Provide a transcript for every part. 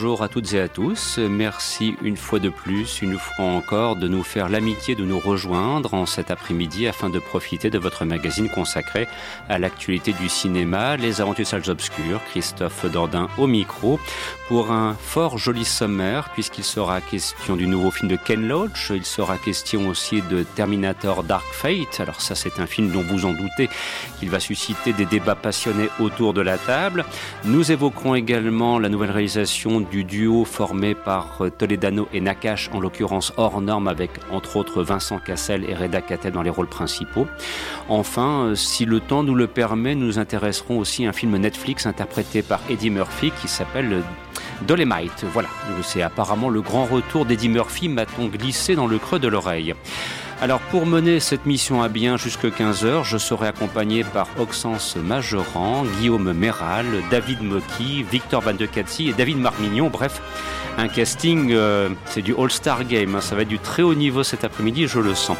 Bonjour à toutes et à tous. Merci une fois de plus, une fois encore, de nous faire l'amitié de nous rejoindre en cet après-midi afin de profiter de votre magazine consacré à l'actualité du cinéma, Les Aventures Salles Obscures. Christophe Dordain au micro pour un fort joli sommaire puisqu'il sera question du nouveau film de Ken Loach. Il sera question aussi de Terminator Dark Fate. Alors ça, c'est un film dont vous en doutez qu'il va susciter des débats passionnés autour de la table. Nous évoquerons également la nouvelle réalisation du duo formé par euh, Toledano et Nakash, en l'occurrence hors norme avec entre autres Vincent Cassel et Reda Kateb dans les rôles principaux. Enfin, euh, si le temps nous le permet, nous intéresserons aussi à un film Netflix interprété par Eddie Murphy qui s'appelle euh, Dolemite. Voilà, c'est apparemment le grand retour d'Eddie Murphy, m'a-t-on glissé dans le creux de l'oreille. Alors pour mener cette mission à bien jusque 15h, je serai accompagné par Oxence Majoran, Guillaume Méral, David Mocky, Victor Van de Katsi et David Marmignon. Bref, un casting, euh, c'est du All-Star Game. Hein. ça va être du très haut niveau cet après-midi, je le sens.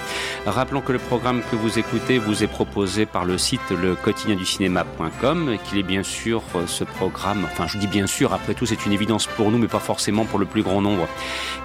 Rappelons que le programme que vous écoutez vous est proposé par le site le quotidien du cinéma.com et qu'il est bien sûr euh, ce programme, enfin je dis bien sûr, après tout c'est une évidence pour nous mais pas forcément pour le plus grand nombre,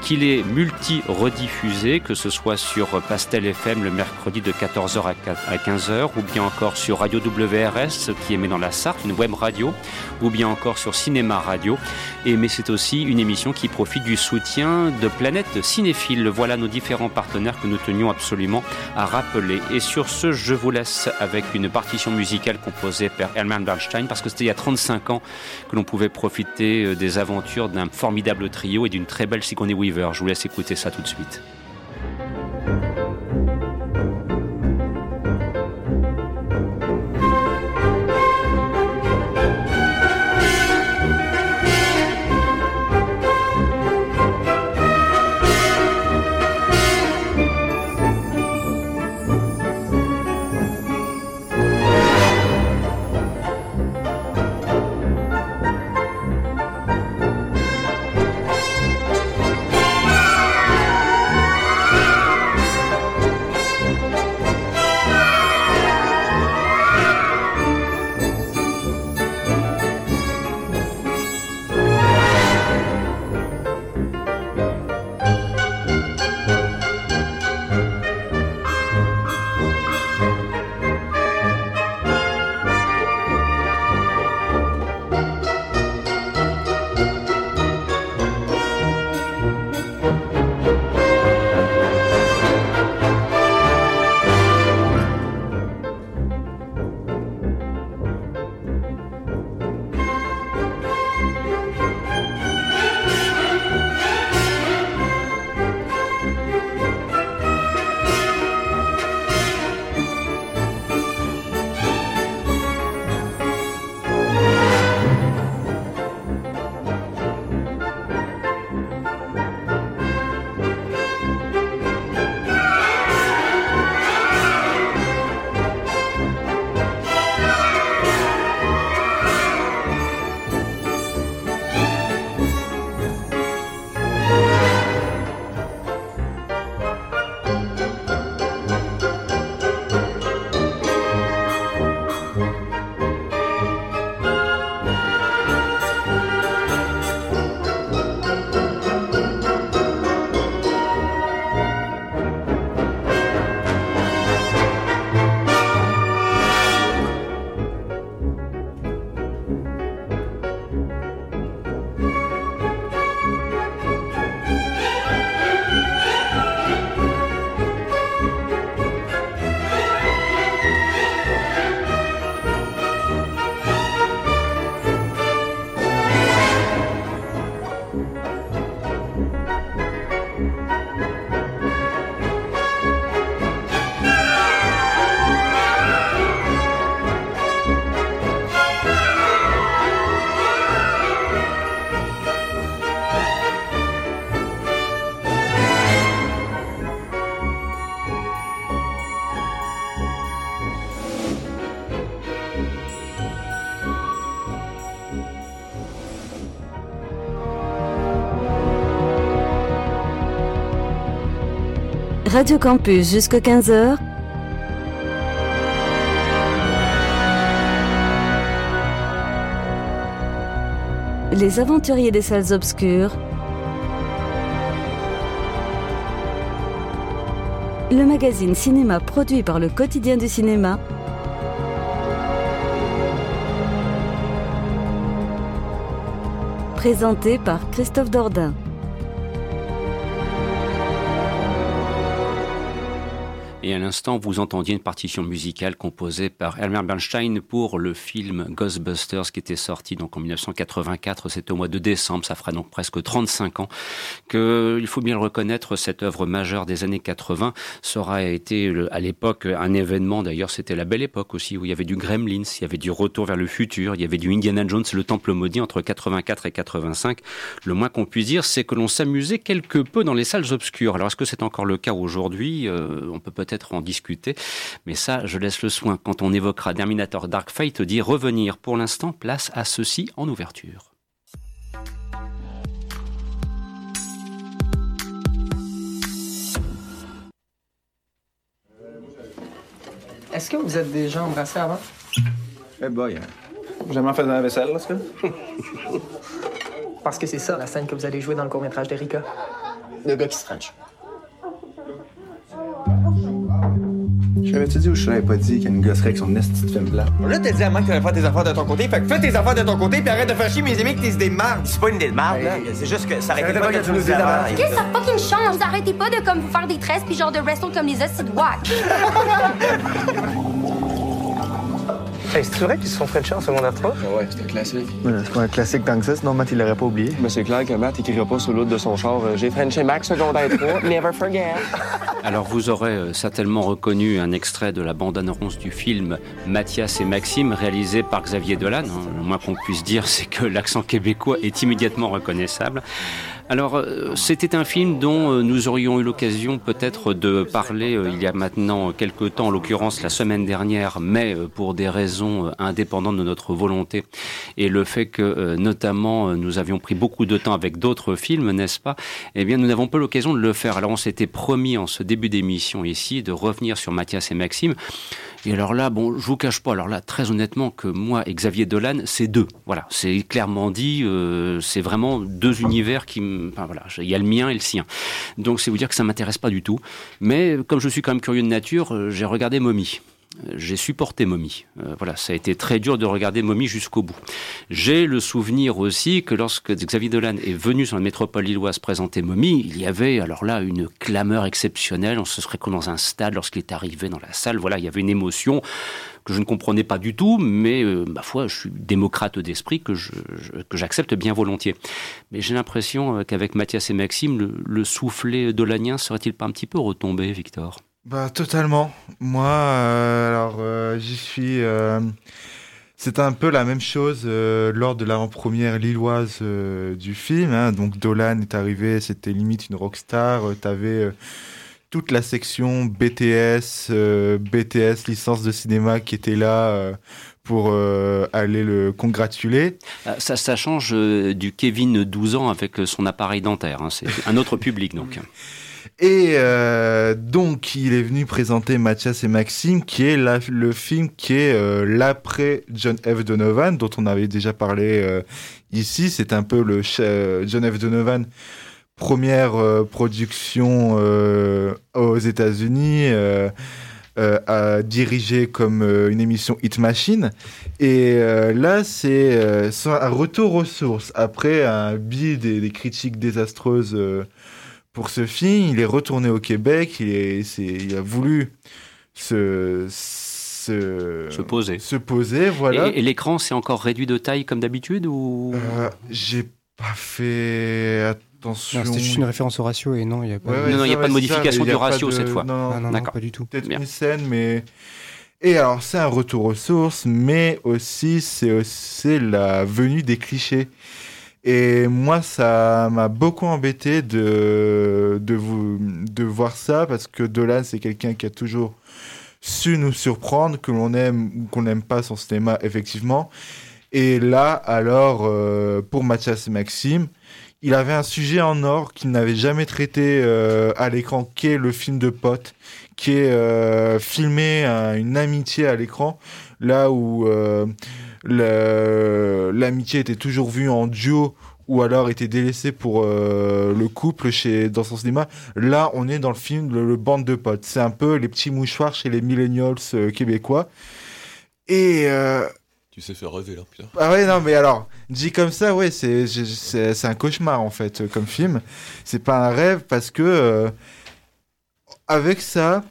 qu'il est multi-rediffusé, que ce soit sur Pastel FM le mercredi de 14h à 15h ou bien encore sur Radio WRS qui émet dans la Sarthe, une web radio, ou bien encore sur Cinéma Radio. Et mais c'est aussi une émission qui qui profite du soutien de Planète Cinéphile. Voilà nos différents partenaires que nous tenions absolument à rappeler. Et sur ce, je vous laisse avec une partition musicale composée par Hermann Bernstein, parce que c'était il y a 35 ans que l'on pouvait profiter euh, des aventures d'un formidable trio et d'une très belle Sigourney Weaver. Je vous laisse écouter ça tout de suite. Radio Campus jusqu'à 15h. Les aventuriers des salles obscures. Le magazine cinéma produit par le quotidien du cinéma. Présenté par Christophe Dordain. Et à l'instant, vous entendiez une partition musicale composée par Elmer Bernstein pour le film Ghostbusters qui était sorti donc en 1984. C'était au mois de décembre. Ça fera donc presque 35 ans que, il faut bien le reconnaître, cette œuvre majeure des années 80 sera été à l'époque un événement. D'ailleurs, c'était la belle époque aussi où il y avait du Gremlins, il y avait du Retour vers le futur, il y avait du Indiana Jones, le Temple maudit entre 84 et 85. Le moins qu'on puisse dire, c'est que l'on s'amusait quelque peu dans les salles obscures. Alors, est-ce que c'est encore le cas aujourd'hui? Euh, On peut peut-être en discuter. Mais ça, je laisse le soin quand on évoquera Terminator Dark Fate d'y revenir. Pour l'instant, place à ceci en ouverture. Est-ce que vous êtes déjà embrassé avant? Eh boy, jamais fait dans la vaisselle, là, ce Parce que c'est ça, la scène que vous allez jouer dans le court-métrage d'Erika. Le gars qui se French. J'avais-tu dit ou je t'avais pas dit qu'il y a une gosserie avec son esti de film plat? Là, t'as dit à Mike que t'allais faire tes affaires de ton côté. Fait que fais tes affaires de ton côté puis arrête de faire chier mes amis que t'es idées de marde. C'est pas une idée de marde, là. C'est juste que ça arrêtait pas que tu nous dises avant. Qu'est-ce que ça fucking change? Vous arrêtez pas de comme vous faire des tresses puis genre de wrestle comme les hosties de wack. Hey, c'est vrai qu'ils se sont Frenchés en secondaire 3? Ah ouais, c'est un classique. c'est pas un classique tant que ça, sinon Matt, il l'aurait pas oublié. Mais c'est clair que Matt écrira pas sur l'autre de son char euh, J'ai Frenché Max secondaire 3, never forget. Alors vous aurez euh, certainement reconnu un extrait de la bande-annonce du film Mathias et Maxime, réalisé par Xavier Dolan. Hein. Le moins qu'on puisse dire, c'est que l'accent québécois est immédiatement reconnaissable. Alors, euh, c'était un film dont euh, nous aurions eu l'occasion peut-être de parler euh, il y a maintenant quelques temps, en l'occurrence la semaine dernière, mais pour des raisons indépendantes de notre volonté et le fait que notamment nous avions pris beaucoup de temps avec d'autres films, n'est-ce pas? Eh bien, nous n'avons pas l'occasion de le faire. Alors, on s'était promis en ce début d'émission ici de revenir sur Mathias et Maxime. Et alors là, bon, je vous cache pas, alors là, très honnêtement, que moi et Xavier Dolan, c'est deux. Voilà, c'est clairement dit, euh, c'est vraiment deux univers qui, enfin voilà, il y a le mien et le sien. Donc c'est vous dire que ça m'intéresse pas du tout. Mais comme je suis quand même curieux de nature, euh, j'ai regardé Mommy j'ai supporté Mommy. Euh, voilà, ça a été très dur de regarder Mommy jusqu'au bout. J'ai le souvenir aussi que lorsque Xavier Dolan est venu sur la métropole lilloise présenter Mommy, il y avait alors là une clameur exceptionnelle. On se serait comme dans un stade lorsqu'il est arrivé dans la salle. Voilà, il y avait une émotion que je ne comprenais pas du tout, mais euh, ma foi, je suis démocrate d'esprit que j'accepte bien volontiers. Mais j'ai l'impression euh, qu'avec Mathias et Maxime, le, le soufflet dolanien serait-il pas un petit peu retombé, Victor? Bah totalement. Moi, euh, alors euh, j'y suis. Euh, c'est un peu la même chose lors de l'avant-première lilloise du film. Hein. Donc Dolan est arrivé, c'était limite une rockstar. T'avais toute la section BTS, BTS licence de cinéma qui était là pour aller le congratuler. Ça, ça change du Kevin 12 ans avec son appareil dentaire. Hein. C'est un autre public donc. Et euh, donc, il est venu présenter Mathias et Maxime, qui est le film qui est euh, l'après John F. Donovan, dont on avait déjà parlé euh, ici. C'est un peu le John F. Donovan, première production aux États-Unis. à diriger comme une émission Hit Machine. Et là, c'est un retour aux sources. Après un bid et des critiques désastreuses pour ce film, il est retourné au Québec, il, est, il a voulu se, se, se, poser. Se poser, voilà. Et, l'écran, c'est encore réduit de taille comme d'habitude ou? Euh, J'ai pas fait attention. C'était juste une référence au ratio et non, il n'y a pas, non, non, y a pas de modification du ratio cette fois. Non, non, non, pas du tout. Peut-être une scène, mais. Et alors, c'est un retour aux sources, mais aussi, c'est la venue des clichés. Et moi, ça m'a beaucoup embêté de, de, vous, de voir ça parce que Dolan, c'est quelqu'un qui a toujours su nous surprendre, que l'on aime ou qu'on n'aime pas son cinéma, effectivement. Et là, alors, euh, pour Mathias et Maxime, il avait un sujet en or qu'il n'avait jamais traité euh, à l'écran, qui est le film de potes, qui est euh, filmé à une amitié à l'écran, là où euh, l'amitié était toujours vue en duo ou alors était délaissée pour euh, le couple chez dans son cinéma. Là, on est dans le film le, le bande de potes. C'est un peu les petits mouchoirs chez les millennials euh, québécois. Et euh, Tu sais faire rêver là, putain. ah ouais, non, mais alors, dit comme ça, ouais, c'est c'est un cauchemar en fait, comme film. C'est pas un rêve parce que avec ça,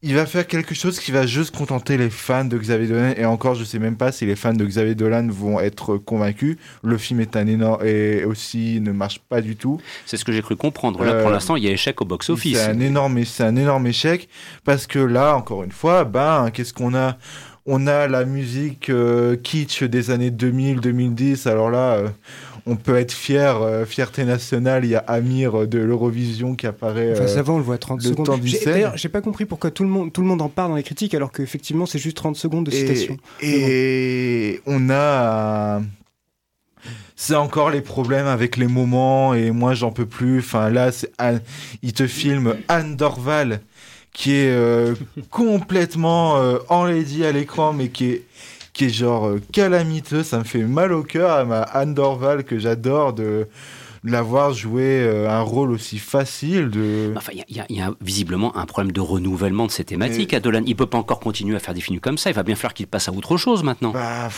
il va faire quelque chose qui va juste contenter les fans de Xavier Dolan. Et encore, je sais même pas si les fans de Xavier Dolan vont être convaincus. Le film est un énorme et aussi ne marche pas du tout. C'est ce que j'ai cru comprendre. Là, Euh, pour l'instant, il y a échec au box-office. C'est un énorme, c'est un énorme échec parce que là, encore une fois, ben, qu'est-ce qu'on a? On a la musique euh, kitsch des années 2000-2010. Alors là, euh, on peut être fier, euh, fierté nationale. Il y a Amir de l'Eurovision qui apparaît. Enfin, ça va, on le voit à 30 le secondes. D'ailleurs, j'ai pas compris pourquoi tout le, monde, tout le monde en parle dans les critiques alors qu'effectivement c'est juste 30 secondes de Et- citation. Et, on a. C'est encore les problèmes avec les moments et moi j'en peux plus. Enfin là, c'est Anne- il te filme Anne Dorval qui est euh, complètement euh, enlaidie à l'écran mais qui est qui est genre euh, calamiteux. Ça me fait mal au cœur à ma Anne Dorval que j'adore de l'avoir joué euh, un rôle aussi facile de. Enfin, y y, il y a visiblement un problème de renouvellement de ces thématiques à Dolan. Il peut pas encore continuer à faire des films comme ça. Il va bien falloir qu'il passe à autre chose maintenant. Bah,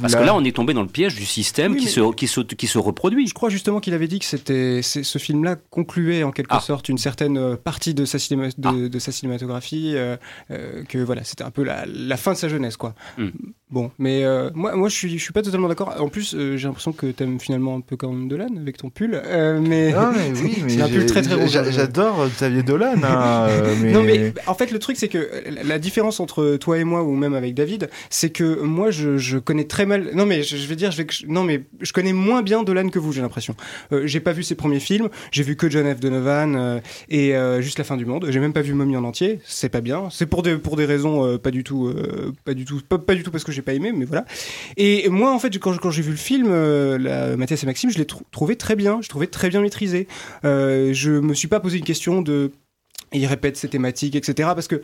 Parce que là, on est tombé dans le piège du système Oui, qui, se, qui, se, qui se reproduit. Je crois justement qu'il avait dit que c'était ce film-là concluait en quelque Ah. sorte une certaine euh, partie de sa, cinéma- de, de sa cinématographie, euh, euh, que voilà, c'était un peu la, la fin de sa jeunesse, quoi. Hmm. Bon, mais euh, moi, moi, je suis, je suis pas totalement d'accord. En plus, euh, j'ai l'impression que t'aimes finalement un peu quand même Dolan avec ton pull, euh, mais, Non mais oui, mais c'est un pull très très rouge. j'a- J'adore Xavier Dolan, hein, euh, mais... Non mais en fait le truc c'est que la- différence entre toi et moi ou même avec David c'est que moi je, je connais très mal non mais je, je vais dire je vais non mais je connais moins bien Dolan que vous j'ai l'impression euh, j'ai pas vu ses premiers films j'ai vu que John F Donovan euh, et euh, juste la fin du monde j'ai même pas vu Mommy en entier c'est pas bien c'est pour des pour des raisons euh, pas du tout euh, pas du tout pas, pas du tout parce que j'ai pas aimé mais voilà et moi en fait quand, quand j'ai vu le film euh, la, Mathias et Maxime je l'ai trou- trouvé très bien je trouvais très bien maîtrisé euh, je me suis pas posé une question de il répète ses thématiques, etc. Parce que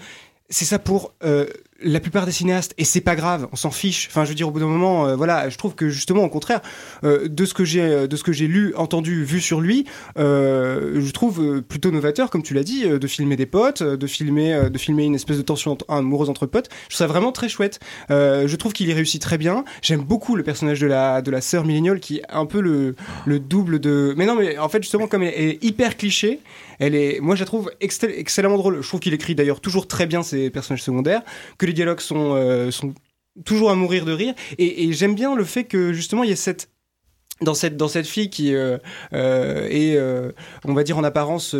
c'est ça pour euh, la plupart des cinéastes, et c'est pas grave, on s'en fiche. Enfin, je veux dire, au bout d'un moment, euh, voilà, je trouve que justement, au contraire, euh, de ce que j'ai, euh, de ce que j'ai lu, entendu, vu sur lui, je trouve plutôt novateur, comme tu l'as dit, de filmer des potes, de filmer, de filmer une espèce de tension amoureuse entre potes. Je trouve ça vraiment très chouette. Je trouve qu'il y réussit très bien. J'aime beaucoup le personnage de la de la sœur milléniale qui est un peu le le double de. Mais non, mais en fait, justement, comme elle est hyper cliché, elle est, moi, je la trouve excell- excellemment drôle. Je trouve qu'il écrit d'ailleurs toujours très bien ses personnages secondaires, que les dialogues sont, euh, sont toujours à mourir de rire. Et, et j'aime bien le fait que justement, il y ait cette dans cette dans cette fille qui euh, euh, est euh, on va dire en apparence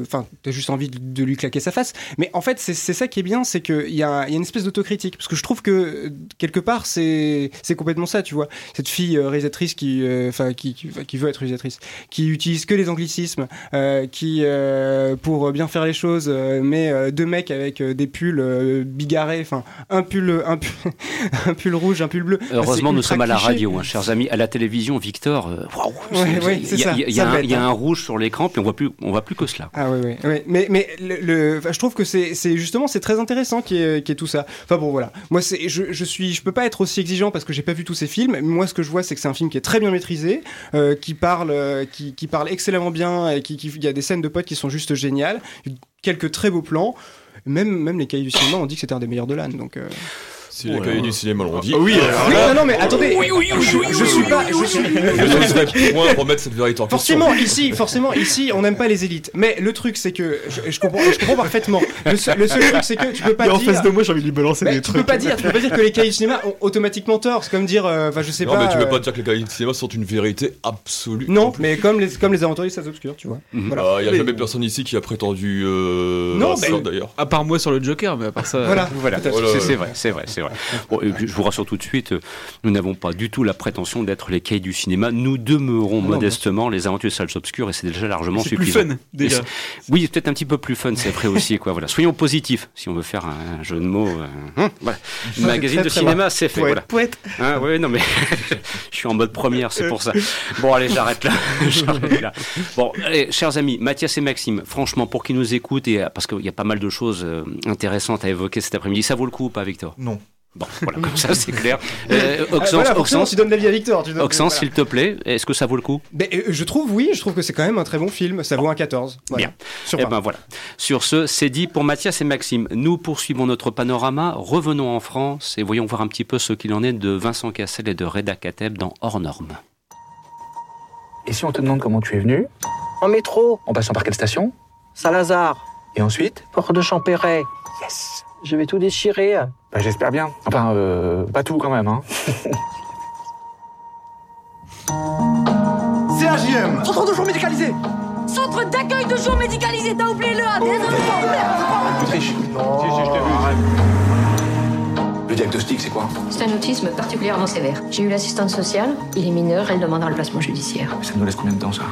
enfin t'as juste envie de, de lui claquer sa face. Mais en fait c'est c'est ça qui est bien c'est que il y a, il y a une espèce d'autocritique. Parce que je trouve que quelque part c'est c'est complètement ça tu vois. Cette fille réalisatrice qui enfin qui, qui qui veut être réalisatrice qui utilise que les anglicismes qui pour bien faire les choses met deux mecs avec des pulls bigarrés enfin un pull un pull un pull rouge un pull bleu. Bah, Heureusement, nous sommes à la radio, hein, chers amis. À la télévision, Victor, euh, ouais, il y a- y y un- bête, il y a un rouge sur l'écran, puis on voit plus, on voit plus que cela. Ah oui, oui, oui. Mais, mais le, le- enfin, je trouve que c'est justement c'est très intéressant y ait tout ça. Enfin bon, voilà. Moi, c'est je, je suis, je peux pas être aussi exigeant parce que j'ai pas vu tous ces films. Mais Moi, ce que je vois, c'est que c'est un film qui est très bien maîtrisé, euh, qui parle, euh, qui, qui parle excellemment bien, et qui, qui- il y a des scènes de potes qui sont juste géniales, quelques très beaux plans. Même, même les cahiers du cinéma ont dit que c'était un des meilleurs de l'âne. Donc. euh, Si les cahiers du cinéma l'ont dit. oui, non, non, mais attendez, je, je suis pas, je suis. Je point remettre cette vérité en question. Forcément, ici, forcément, ici, on n'aime pas les élites. Mais le truc, c'est que je, je comprends, je comprends parfaitement. Le seul, le seul truc, c'est que tu peux pas Et en dire. face de moi, j'ai envie de lui balancer Mais des tu trucs. peux pas dire, tu peux pas dire que les cahiers du cinéma ont automatiquement tort. C'est comme dire, euh, enfin, je sais Non, pas. mais tu peux euh, pas dire que les cahiers du cinéma sont une vérité absolue. Non, mais comme les, comme les aventuriers, ça obscurs, tu vois. Voilà. Il n'y a Mais- jamais personne ici qui a prétendu. Euh, Non, mais- d'ailleurs. À part moi sur le Joker, mais à part ça. Voilà. Ouais. c'est vrai, c'est vrai, c'est vrai. Bon, je vous rassure tout de suite, euh, nous n'avons pas du tout la prétention d'être les cahiers du cinéma. Nous demeurons Non, modestement les aventures des salles obscures et c'est déjà largement C'est plus suffisant. fun, déjà. Oui, peut-être un petit peu plus fun, c'est vrai aussi. Quoi, voilà. Soyons positifs, si on veut faire un jeu de mots. euh, hein, voilà. Magazine très, de très cinéma, c'est fait. Poète, voilà. Hein, ouais, non, mais je suis en mode première, c'est pour ça. Bon, allez, j'arrête là. J'arrête là. Bon, allez, chers amis, Mathias et Maxime, franchement, pour qui nous écoutent, et, euh, parce qu'il y a pas mal de choses euh, intéressantes à évoquer cet après-midi, ça vaut le coup ou pas, Victor? Non. Bon, voilà, comme ça, c'est clair. Euh, Ah, Oxens, voilà, forcément, Oxens, tu donnes l'avis à Victor. Tu donnes- Oxens, voilà. s'il te plaît, est-ce que ça vaut le coup? Ben, euh, je trouve, oui, je trouve que c'est quand même un très bon film. Ça vaut un 14. Voilà. Bien. Sur Eh ben voilà. Sur ce, c'est dit pour Mathias et Maxime. Nous poursuivons notre panorama. Revenons en France et voyons voir un petit peu ce qu'il en est de Vincent Cassel et de Reda Kateb dans Hors Normes. Et si on te demande comment tu es venu? En métro, En passant par quelle station? Saint-Lazare, Et ensuite? Port de Champéret. Yes Je vais tout déchirer. Bah j'espère bien. Enfin, euh, pas tout quand même, hein. CAJM Centre de jour médicalisé Centre d'accueil de jour médicalisé, t'as oublié le A, désolé. Tu triches Le diagnostic, c'est quoi? C'est un autisme particulièrement sévère. J'ai eu l'assistante sociale, il est mineur, elle demande un placement judiciaire. Ça nous laisse combien de temps, ça?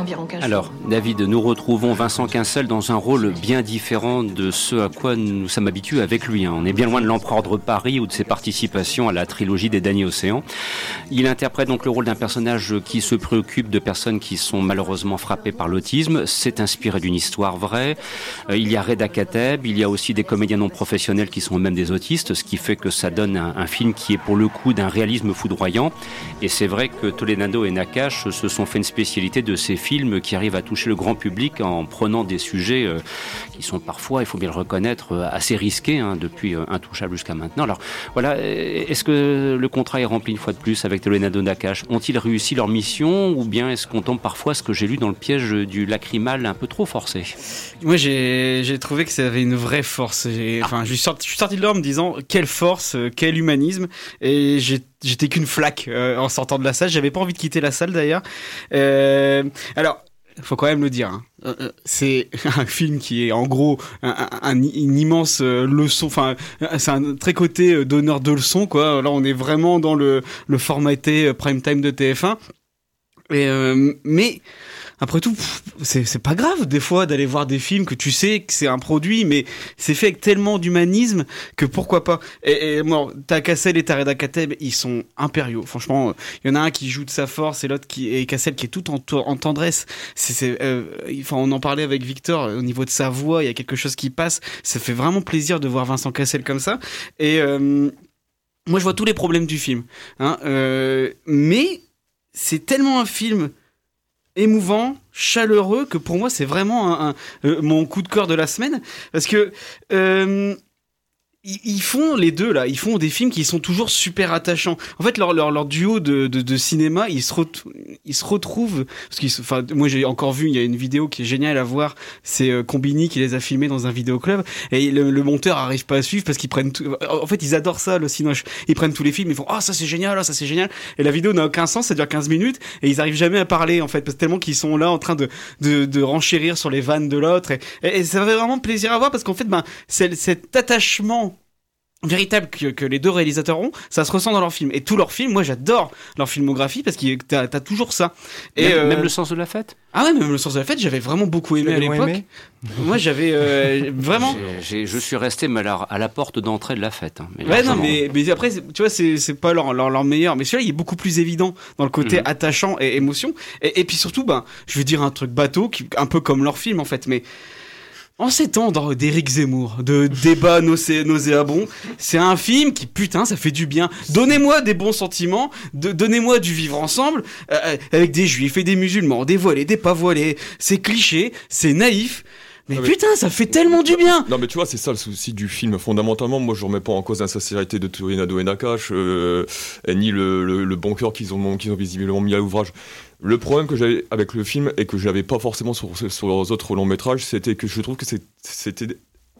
Environ 15 Alors, David, nous retrouvons Vincent Quincel dans un rôle bien différent de ce à quoi nous sommes habitués avec lui. hein. On est bien loin de l'empereur de Paris ou de ses participations à la trilogie des Derniers Océans. Il interprète donc le rôle d'un personnage qui se préoccupe de personnes qui sont malheureusement frappées par l'autisme. C'est inspiré d'une histoire vraie. Euh, il y a Reda Kateb, il y a aussi des comédiens non professionnels qui sont eux-mêmes des autistes, ce qui fait que ça donne un, un film qui est pour le coup d'un réalisme foudroyant. Et c'est vrai que Toledano et Nakash se sont fait une spécialité de ces films qui arrivent à toucher le grand public en prenant des sujets euh, qui sont parfois, il faut bien le reconnaître, euh, assez risqués hein, depuis euh, Intouchable jusqu'à maintenant. Alors voilà, est-ce que le contrat est rempli une fois de plus avec Toledano et Nakash Ont-ils réussi leur mission ou bien est-ce qu'on tombe parfois, ce que j'ai lu dans le piège du lacrymal un peu trop forcé? Moi, j'ai trouvé que ça avait une vraie force. Enfin, je suis sorti, je de là en me disant quelle force, quel humanisme, et j'ai- j'étais qu'une flaque euh, en sortant de la salle. J'avais pas envie de quitter la salle d'ailleurs. Euh, alors. Faut quand même le dire. hein. Euh, euh, C'est un film qui est en gros un, un- un- une immense euh, leçon. Enfin, c'est un très côté donneur de leçons quoi. Là, on est vraiment dans le, le formaté prime time de TF1. Et euh, mais après tout, c'est pas grave des fois d'aller voir des films que tu sais que c'est un produit, mais c'est fait avec tellement d'humanisme que pourquoi pas. Et, et moi, Cassel et ta Reda Kateb, ils sont impériaux. Franchement, il y en a un qui joue de sa force et l'autre qui et Cassel qui est tout en, en tendresse. C'est, euh, enfin, on en parlait avec Victor au niveau de sa voix, il y a quelque chose qui passe. Ça fait vraiment plaisir de voir Vincent Cassel comme ça. Et euh, moi, je vois tous les problèmes du film, hein, euh, mais c'est tellement un film émouvant, chaleureux, que pour moi c'est vraiment euh, mon coup de cœur de la semaine. Parce que euh, ils font les deux là, ils font des films qui sont toujours super attachants. En fait, leur, leur, leur duo de, de, de cinéma, ils se, ils se retrouvent. Parce qu'ils, enfin, moi j'ai encore vu, il y a une vidéo qui est géniale à voir. C'est euh, Combini qui les a filmés dans un vidéoclub et le, le monteur arrive pas à suivre parce qu'ils prennent. tout- En fait, ils adorent ça le cinoche. Ils prennent tous les films, ils font ah ça c'est génial, ah ça c'est génial. Et la vidéo n'a aucun sens, ça dure 15 minutes et ils arrivent jamais à parler en fait parce que tellement qu'ils sont là en train de de, de renchérir sur les vannes de l'autre et, et, et ça fait vraiment plaisir à voir parce qu'en fait ben cet attachement véritable que, que les deux réalisateurs ont, ça se ressent dans leurs films. Et tous leurs films, moi j'adore leur filmographie parce que t'as as toujours ça. Et même, euh, même le sens de la fête? Ah ouais, même le sens de la fête, j'avais vraiment beaucoup aimé à l'époque. Moi j'avais euh, vraiment. J'ai- j'ai- Je suis resté mais alors, à la porte d'entrée de la fête. hein, mais Ouais, non, mais, mais après, tu vois, c'est c'est pas leur, leur, leur meilleur. Mais celui-là, il est beaucoup plus évident dans le côté Mhm. attachant et émotion. Et, et puis surtout, ben, je veux dire un truc bateau, qui, un peu comme leur film en fait. Mais en ces temps d'Éric Zemmour, de débats nauséa- nauséabonds, c'est un film qui, putain, ça fait du bien. Donnez-moi des bons sentiments, de, donnez-moi du vivre ensemble, euh, avec des juifs et des musulmans, des voilés, des pas voilés. C'est cliché, c'est naïf. Mais, Non, mais- putain, ça fait tellement du bien! Non mais tu vois c'est ça le souci du film fondamentalement moi je remets pas en cause la sincérité de Torinado et Nakash euh, et ni le, le- le bon cœur qu'ils ont, qu'ils ont visiblement mis à l'ouvrage. Le problème que j'avais avec le film et que je n'avais pas forcément sur, sur les autres longs métrages c'était que je trouve que c'était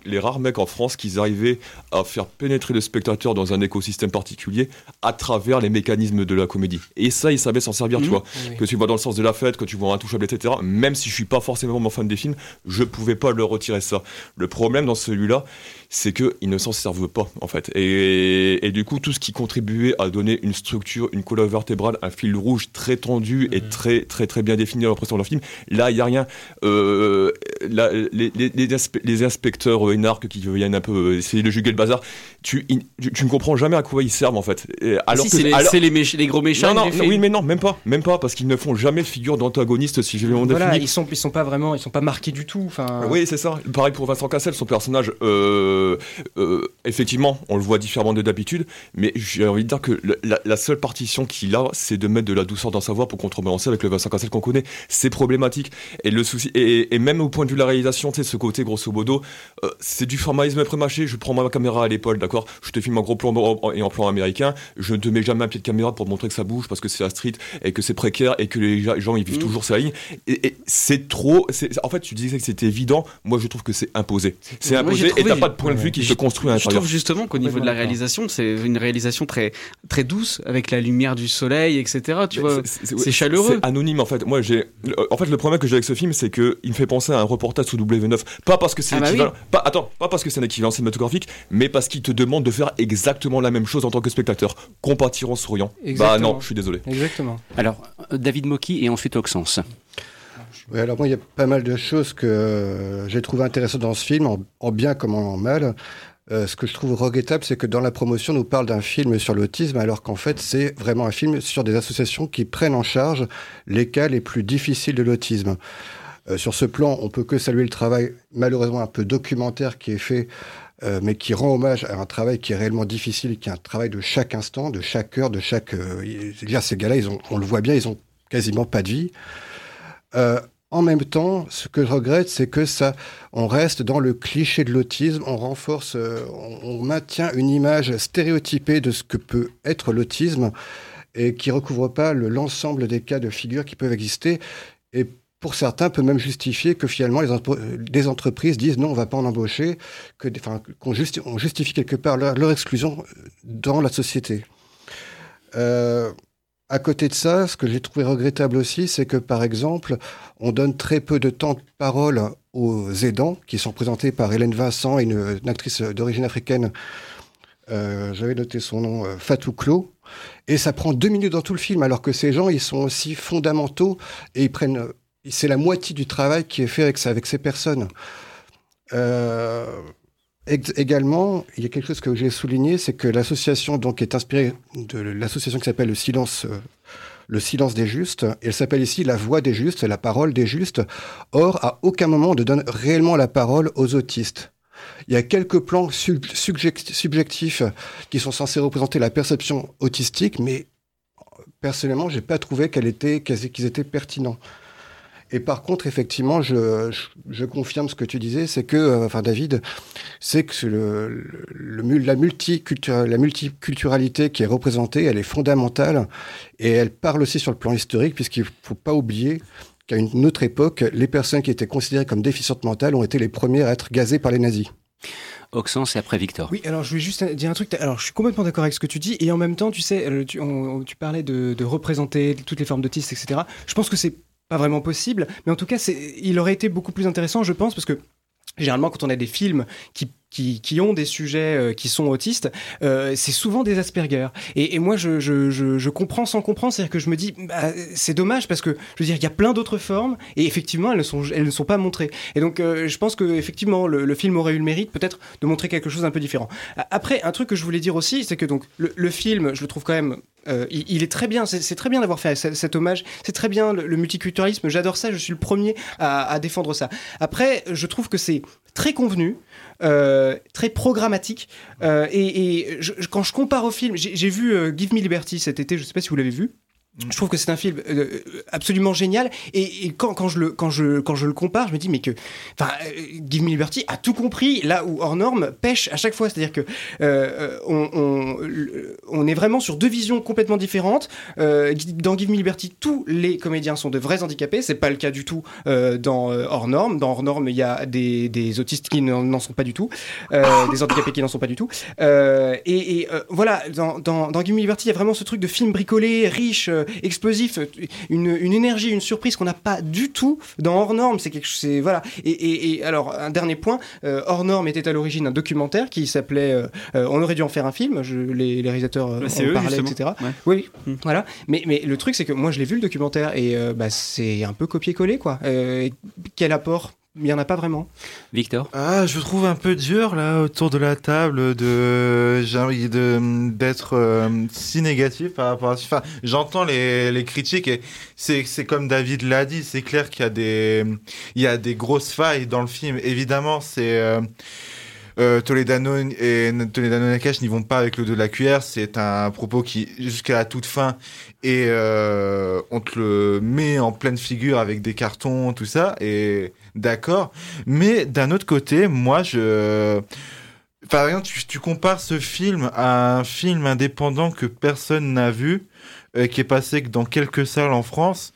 les rares mecs en France qui arrivaient à faire pénétrer le spectateur dans un écosystème particulier à travers les mécanismes de la comédie. Et ça, ils savaient s'en servir, tu Mhm. vois. Oui. Que tu vois dans le sens de la fête, que tu vois Intouchable, etc. Même si je suis pas forcément mon fan des films, je pouvais pas leur retirer ça. Le problème dans celui-là, c'est qu'ils ne s'en servent pas, en fait. Et, et du coup, tout ce qui contribuait à donner une structure, une colonne vertébrale, un fil rouge très tendu et très, très, très bien défini dans l'impression de leur film, là, il n'y a rien. Euh, là, les, les, les, inspe- les inspecteurs euh, énarques qui viennent un peu euh, essayer de juguer le bazar, tu, in- tu, tu ne comprends jamais à quoi ils servent, en fait. Et alors si, que- c'est les, alors- c'est les, méch- les gros méchants. non, non, film. oui, mais non, même pas, même pas, parce qu'ils ne font jamais figure d'antagoniste si je vais Voilà, définir. ils sont, ils sont pas vraiment, ils sont pas marqués du tout. Oui, c'est ça. Pareil pour Vincent Cassel, son personnage, euh, euh, effectivement, on le voit différemment de d'habitude, mais j'ai envie de dire que la, la seule partition qu'il a, c'est de mettre de la douceur dans sa voix pour contrebalancer avec le Vincent Cassel qu'on connaît. C'est problématique. Et le souci, et, et même au point de vue de la réalisation, tu sais, ce côté grosso modo, euh, c'est du formalisme prémâché. Je prends ma caméra à l'épaule, d'accord? Je te filme en gros plan et en plan américain. Je ne te mets jamais un pied de caméra pour te montrer que ça bouge parce que c'est la street et que c'est précaire et que les gens ils vivent toujours sur la ligne. Et, et c'est trop. En fait, tu disais que c'était évident. Moi, je trouve que c'est imposé. C'est imposé et t'as pas de point de vue qui se construit à Je l'intérieur. trouve justement qu'au niveau de la réalisation, c'est une réalisation très, très douce, avec la lumière du soleil, etc. Tu vois, c'est chaleureux. C'est anonyme en fait. Moi, j'ai. En fait, le problème que j'ai avec ce film, c'est que il me fait penser à un reportage sous W9. Pas parce que c'est Ah bah oui. Pas attends, pas parce que c'est un équivalent cinématographique, mais parce qu'il te demande de faire exactement la même chose en tant que spectateur. Compatir en souriant. Bah Exactement. non, je suis désolé. Exactement. Alors, euh, David Moki et ensuite Oxens. Oui, alors moi, il y a pas mal de choses que euh, j'ai trouvé intéressantes dans ce film, en, en bien comme en mal. Euh, ce que je trouve regrettable, c'est que dans la promotion, on nous parle d'un film sur l'autisme, alors qu'en fait, c'est vraiment un film sur des associations qui prennent en charge les cas les plus difficiles de l'autisme. Euh, sur ce plan, on peut que saluer le travail, malheureusement un peu documentaire, qui est fait, mais qui rend hommage à un travail qui est réellement difficile, qui est un travail de chaque instant, de chaque heure, de chaque. Ces gars-là, on le voit bien, ils ont quasiment pas de vie. Euh, en même temps, ce que je regrette, c'est que ça, on reste dans le cliché de l'autisme, on renforce, euh, on, maintient une image stéréotypée de ce que peut être l'autisme et qui recouvre pas le- l'ensemble des cas de figure qui peuvent exister. Et pour certains, peut même justifier que finalement les, entreprises disent non, on va pas en embaucher, qu'on justi- on justifie quelque part leur, exclusion dans la société. Euh, à côté de ça, ce que j'ai trouvé regrettable aussi, c'est que par exemple, on donne très peu de temps de parole aux aidants, qui sont présentés par Hélène Vincent, une, actrice d'origine africaine. Euh, J'avais noté son nom, euh, Fatou Klo. Et ça prend deux minutes dans tout le film, alors que ces gens, ils sont aussi fondamentaux et ils prennent. C'est la moitié du travail qui est fait avec, ces personnes. Euh, également, il y a quelque chose que j'ai souligné, c'est que l'association donc est inspirée de l'association qui s'appelle le silence, euh, le silence des justes. Elle s'appelle ici la voix des justes, la parole des justes. Or, à aucun moment on ne donne réellement la parole aux autistes. Il y a quelques plans sub- subject- subjectifs qui sont censés représenter la perception autistique, mais euh, personnellement, j'ai pas trouvé qu'ils étaient pertinents. Et par contre, effectivement, je, je, je confirme ce que tu disais, c'est que, euh, enfin David, c'est que le, le, le mul- la, multicultur- la multiculturalité qui est représentée, elle est fondamentale et elle parle aussi sur le plan historique, puisqu'il faut pas oublier qu'à une autre époque, les personnes qui étaient considérées comme déficientes mentales ont été les premières à être gazées par les nazis. Oxens et après Victor. Oui, alors je voulais juste dire un truc. Alors, je suis complètement d'accord avec ce que tu dis, et en même temps, tu sais, tu, on- tu parlais de, de représenter toutes les formes d'autisme, etc. Je pense que c'est pas vraiment possible, mais en tout cas, il aurait été beaucoup plus intéressant, je pense, parce que généralement, quand on a des films qui ont des sujets euh, qui sont autistes, euh, c'est souvent des Asperger. Et, moi, je, comprends sans comprendre, c'est-à-dire que je me dis, bah, c'est dommage parce que, je veux dire, il y a plein d'autres formes et effectivement, elles ne sont, pas montrées. Et donc, euh, je pense que effectivement, le, film aurait eu le mérite peut-être de montrer quelque chose d'un peu différent. Après, un truc que je voulais dire aussi, c'est que donc le film, je le trouve quand même euh, il, est très bien, c'est très bien d'avoir fait ce- cet hommage, c'est très bien le, multiculturalisme, j'adore ça, je suis le premier à, défendre ça. Après, je trouve que c'est très convenu, euh, très programmatique, euh, et, quand je compare au film, j'ai vu Give Me Liberty cet été, je sais pas si vous l'avez vu. Je trouve que c'est un film euh, absolument génial et, quand, je le, compare, je me dis mais que enfin, euh, Give Me Liberty a tout compris là où hors norme pêche à chaque fois. C'est-à-dire que euh, on, est vraiment sur deux visions complètement différentes. Euh, dans Give Me Liberty, tous les comédiens sont de vrais handicapés. C'est pas le cas du tout euh, dans euh, hors norme. Dans hors norme, il y a des, autistes qui n'en sont pas du tout, euh, des handicapés qui n'en sont pas du tout. Euh, et euh, voilà, dans, Give Me Liberty, il y a vraiment ce truc de film bricolé, riche, euh, explosif, une, une énergie, une surprise qu'on n'a pas du tout dans hors norme. C'est quelque chose, c'est voilà. Et, et, et alors un dernier point, euh, hors norme était à l'origine un documentaire qui s'appelait euh, euh, On aurait dû en faire un film. Je, les, les réalisateurs Bah, en eux, parlaient, justement. etc. Ouais. Oui, oui, voilà. Mais, mais le truc, c'est que moi, je l'ai vu le documentaire et euh, bah, c'est un peu copié-collé, quoi. Euh, quel apport Il n'y en a pas vraiment. Victor? Ah, je trouve un peu dur là autour de la table de j'ai envie de d'être euh, si négatif par rapport à enfin, j'entends les, les critiques et c'est c'est comme David l'a dit, c'est clair qu'il y a des il y a des grosses failles dans le film. Évidemment, c'est euh, euh, Toledano et Toledano Nakash n'y vont pas avec le dos de la cuillère. C'est un propos qui, jusqu'à la toute fin, et euh, on te le met en pleine figure avec des cartons, tout ça. Et d'accord. Mais d'un autre côté, moi, je par exemple, tu, tu compares ce film à un film indépendant que personne n'a vu, euh, qui est passé que dans quelques salles en France.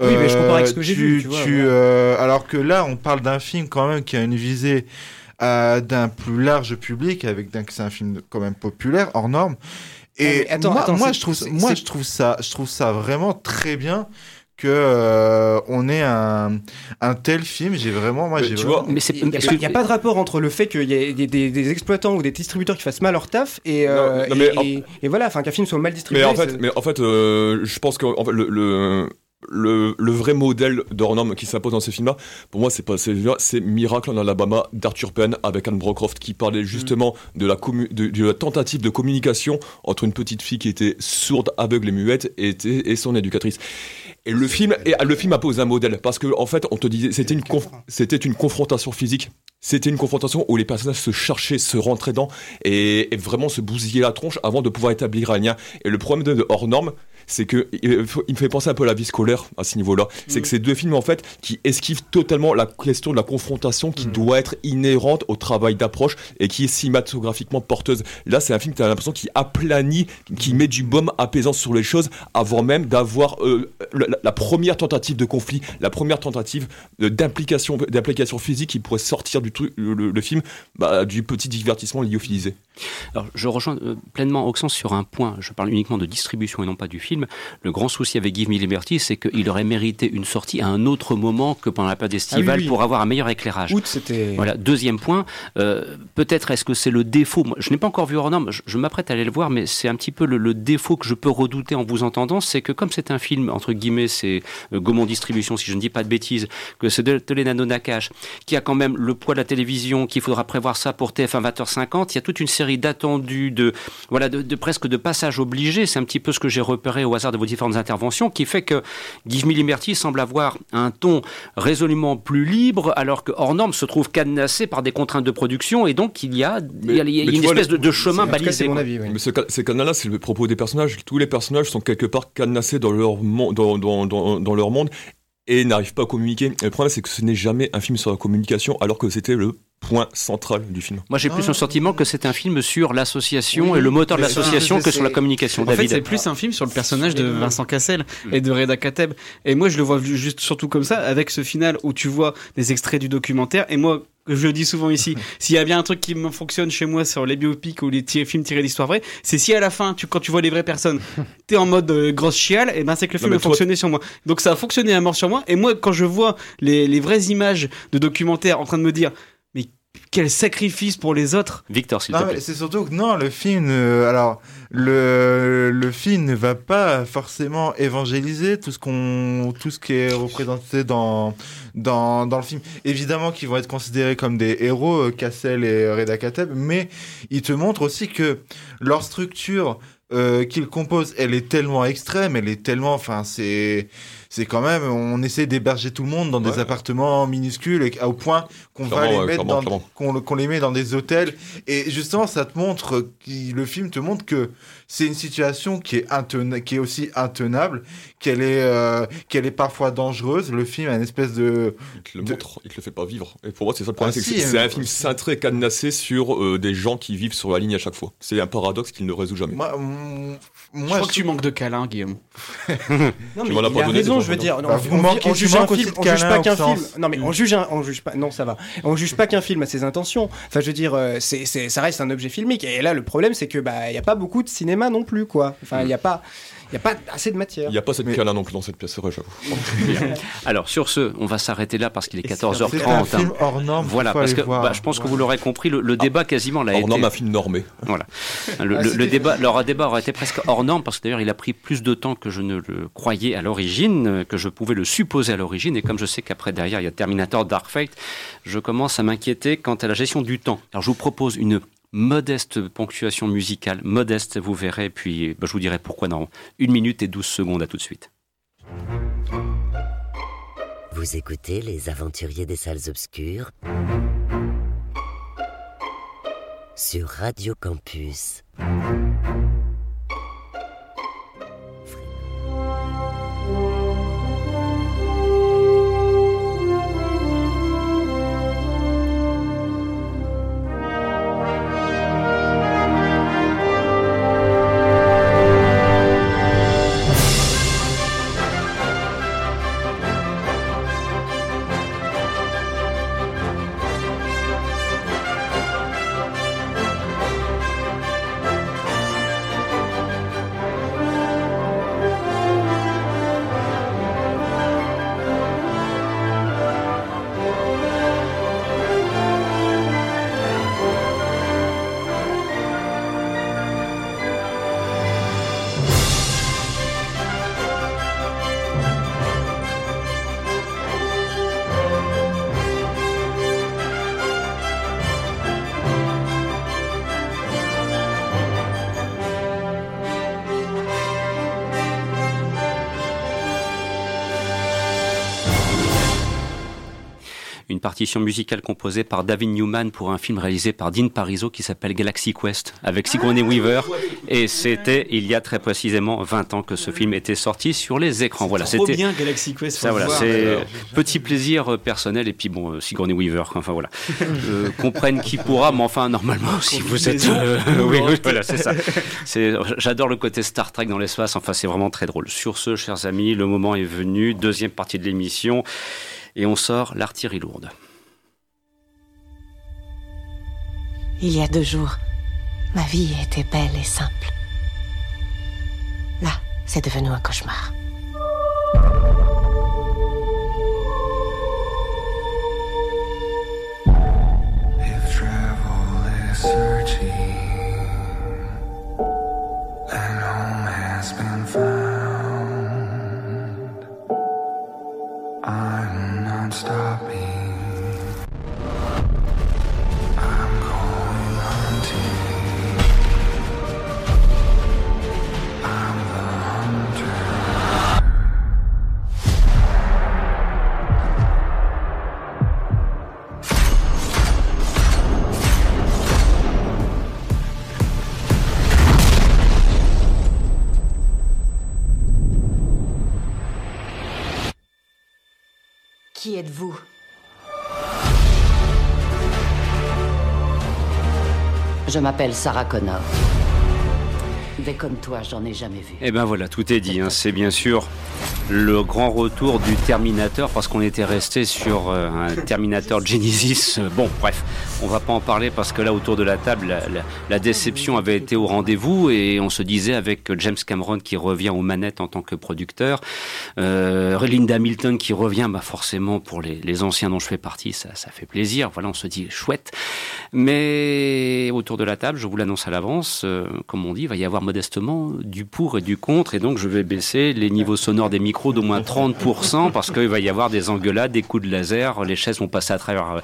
Oui, mais je compare avec ce que j'ai vu, tu vois, tu, euh, alors que là, on parle d'un film quand même qui a une visée euh, d'un plus large public, avec d'un que c'est un film quand même populaire, hors norme. Et Ah, mais attends, moi, attends, moi, je trouve, moi, je trouve ça, je trouve ça vraiment très bien que euh, on ait un, un tel film. J'ai vraiment, moi, j'ai vraiment- il n'y a, pas de rapport entre le fait qu'il y ait des, des- des exploitants ou des distributeurs qui fassent mal leur taf et, euh, non, mais et, et- et voilà, enfin qu'un film soit mal distribué. Mais en fait, mais en fait euh, je pense que en fait, le, le, le, le vrai modèle d'Ornum qui s'impose dans ces films-là, pour moi, c'est pas c'est c'est Miracle en Alabama d'Arthur Penn avec Anne Brocroft qui parlait justement de, la commu- de, de la tentative de communication entre une petite fille qui était sourde, aveugle et muette et, et son éducatrice. Et le film, et le film posé un modèle parce que en fait, on te disait, c'était une, conf- c'était une confrontation physique. C'était une confrontation où les personnages se cherchaient, se rentraient dedans et, et vraiment se bousiller la tronche avant de pouvoir établir un lien. Et le problème de, de hors norme, c'est que il, faut- il me fait penser un peu à la vie scolaire à ce niveau-là. C'est que c'est deux films en fait qui esquivent totalement la question de la confrontation qui doit être inhérente au travail d'approche et qui est cinématographiquement porteuse. Là, c'est un film, tu as l'impression qui aplanit, qui met du baume apaisant sur les choses avant même d'avoir euh, la, la première tentative de conflit, la première tentative d'implication d'implication physique qui pourrait sortir du truc, le, le- le film, bah, du petit divertissement lyophilisé. Alors, je rejoins euh, pleinement Oxens sur un point. Je parle uniquement de distribution et non pas du film. Le grand souci avec Give Me Liberty, c'est qu'il aurait mérité une sortie à un autre moment que pendant la période estivale Ah oui, oui. pour avoir un meilleur éclairage. Août, c'était. Voilà, deuxième point, euh, peut-être est-ce que c'est le défaut, moi, je n'ai pas encore vu hors norme, je, je m'apprête à aller le voir, mais c'est un petit peu le, le défaut que je peux redouter en vous entendant, c'est que comme c'est un film, entre guillemets, c'est euh, Gaumont Distribution, si je ne dis pas de bêtises, que c'est de Toledano Nakash, qui a quand même le poids de la télévision, qu'il faudra prévoir ça pour TF1 20h50, il y a toute une série d'attendus, de, voilà, de, de presque de passages obligés, c'est un petit peu ce que j'ai repéré au hasard de vos différentes interventions, qui fait que Give Me Liberty semble avoir un ton résolument plus libre, alors que hors norme se trouve cadenassé par des contraintes de production, et donc il y a, il y a- il y a Mais une vois, espèce de, le- de chemin balisé. quoi. Mais ce ca- ces cadenas-là, c'est le propos des personnages. Tous les personnages sont quelque part cadenassés dans leur, mon- dans, dans, dans, dans leur monde et n'arrivent pas à communiquer. Et le problème, c'est que ce n'est jamais un film sur la communication, alors que c'était le point central du film. Moi, j'ai plus le sentiment que c'est un film sur l'association et le moteur de mais l'association que sur la communication. En fait, c'est plus un film sur le personnage de Vincent Cassel et de Reda Kateb. Et moi, je le vois juste surtout comme ça, avec ce final où tu vois des extraits du documentaire. Et moi, je le dis souvent ici, s'il y a bien un truc qui me fonctionne chez moi sur les biopics ou les films tirés d'histoires vraies, c'est si à la fin, tu, quand tu vois les vraies personnes, t'es en mode euh, grosse chiale, et ben c'est que le film a toi- fonctionné sur moi. Donc ça a fonctionné à mort sur moi. Et moi, quand je vois les, les vraies images de documentaires en train de me dire, quel sacrifice pour les autres. Victor, s'il Non, mais c'est surtout que non, le film, euh, alors le le film ne va pas forcément évangéliser tout ce qu'on, tout ce qui est représenté dans dans dans le film. Évidemment qu'ils vont être considérés comme des héros, euh, Cassel et Reda Kateb, mais il te montre aussi que leur structure euh, qu'ils composent, elle est tellement extrême, elle est tellement, enfin c'est c'est quand même, on essaie d'héberger tout le monde dans des appartements minuscules et au point qu'on va les mettre clairement, dans, clairement. qu'on qu'on les met dans des hôtels. Et justement, ça te montre, le film te montre que c'est une situation qui est, intena- qui est aussi intenable, qu'elle est, euh, qu'elle est parfois dangereuse. Le film a une espèce de. Il te le montre, il te le fait pas vivre. Et pour moi, c'est ça le problème, Ah, c'est que si, c'est- c'est euh, un film cintré, cadenassé sur euh, des gens qui vivent sur la ligne à chaque fois. C'est un paradoxe qu'il ne résout jamais. Moi, mm, je crois que tu manques de câlin, Guillaume. Non, Tu mais m'en as il pas a donné, raison, je veux dire. non. Bah, on, vous on- manquez- on juge un film, de on juge pas qu'un film. Non, mais on juge un, on juge pas. Non, ça va. On juge pas qu'un film à ses intentions. Enfin, je veux dire, euh, c'est, c'est, ça reste un objet filmique. Et là, le problème, c'est que bah, il y a pas beaucoup de cinéma non plus, quoi. Enfin, il y a pas, il y a pas assez de matière. Il n'y a pas cette câlin non plus dans cette pièce, vrai, j'avoue. Alors sur ce, on va s'arrêter là parce qu'il est c'est un 14h30. film hein. hors norme. Voilà, parce que bah, je pense que vous l'aurez compris, le, le débat quasiment l'a Hors été. norme, un film normé. Voilà. Le, Ah, le- débat, leur débat aurait été presque hors norme parce que d'ailleurs il a pris plus de temps que je ne le croyais à l'origine, euh, que je pouvais le supposer à l'origine. Et comme je sais qu'après derrière il y a Terminator Dark Fate, je commence à m'inquiéter quant à la gestion du temps. Alors je vous propose une modeste ponctuation musicale, modeste, vous verrez, puis bah, je vous dirai pourquoi dans une minute et 12 secondes. À tout de suite. Vous écoutez Les Aventuriers des Salles Obscures sur Radio Campus. Une partition musicale composée par David Newman pour un film réalisé par Dean Pariso qui s'appelle Galaxy Quest avec Sigourney Weaver. Et c'était il y a très précisément 20 ans que ce film était sorti sur les écrans. Voilà, c'était bien Galaxy Quest. ça voilà, c'est petit plaisir euh, personnel et puis bon euh, Sigourney Weaver. Enfin voilà, euh, comprenne qui pourra, mais enfin normalement si vous êtes, euh, oui, oui, voilà, c'est ça. J'adore le côté Star Trek dans l'espace. Enfin c'est vraiment très drôle. Sur ce, chers amis, le moment est venu, deuxième partie de l'émission, et on sort l'artillerie lourde. Il y a deux jours, ma vie était belle et simple. Là, c'est devenu un cauchemar. Has been found, I'm I'm stopping. Qui êtes-vous? Je m'appelle Sarah Connor. Des comme toi, j'en ai jamais vu. Et ben voilà, tout est dit. hein. C'est bien sûr le grand retour du Terminator parce qu'on était resté sur euh, un Terminator Genesis. Bon, bref, on va pas en parler parce que là autour de la table, la, déception avait été au rendez-vous et on se disait avec James Cameron qui revient aux manettes en tant que producteur, euh, Linda Hamilton qui revient, bah forcément pour les, les anciens dont je fais partie, ça, ça fait plaisir. Voilà, on se dit chouette. Mais autour de la table, je vous l'annonce à l'avance, euh, comme on dit, il va y avoir modestement du pour et du contre, et donc je vais baisser les niveaux sonores des micros d'au moins 30%, parce qu'il va y avoir des engueulades, des coups de laser, les chaises vont passer à travers euh,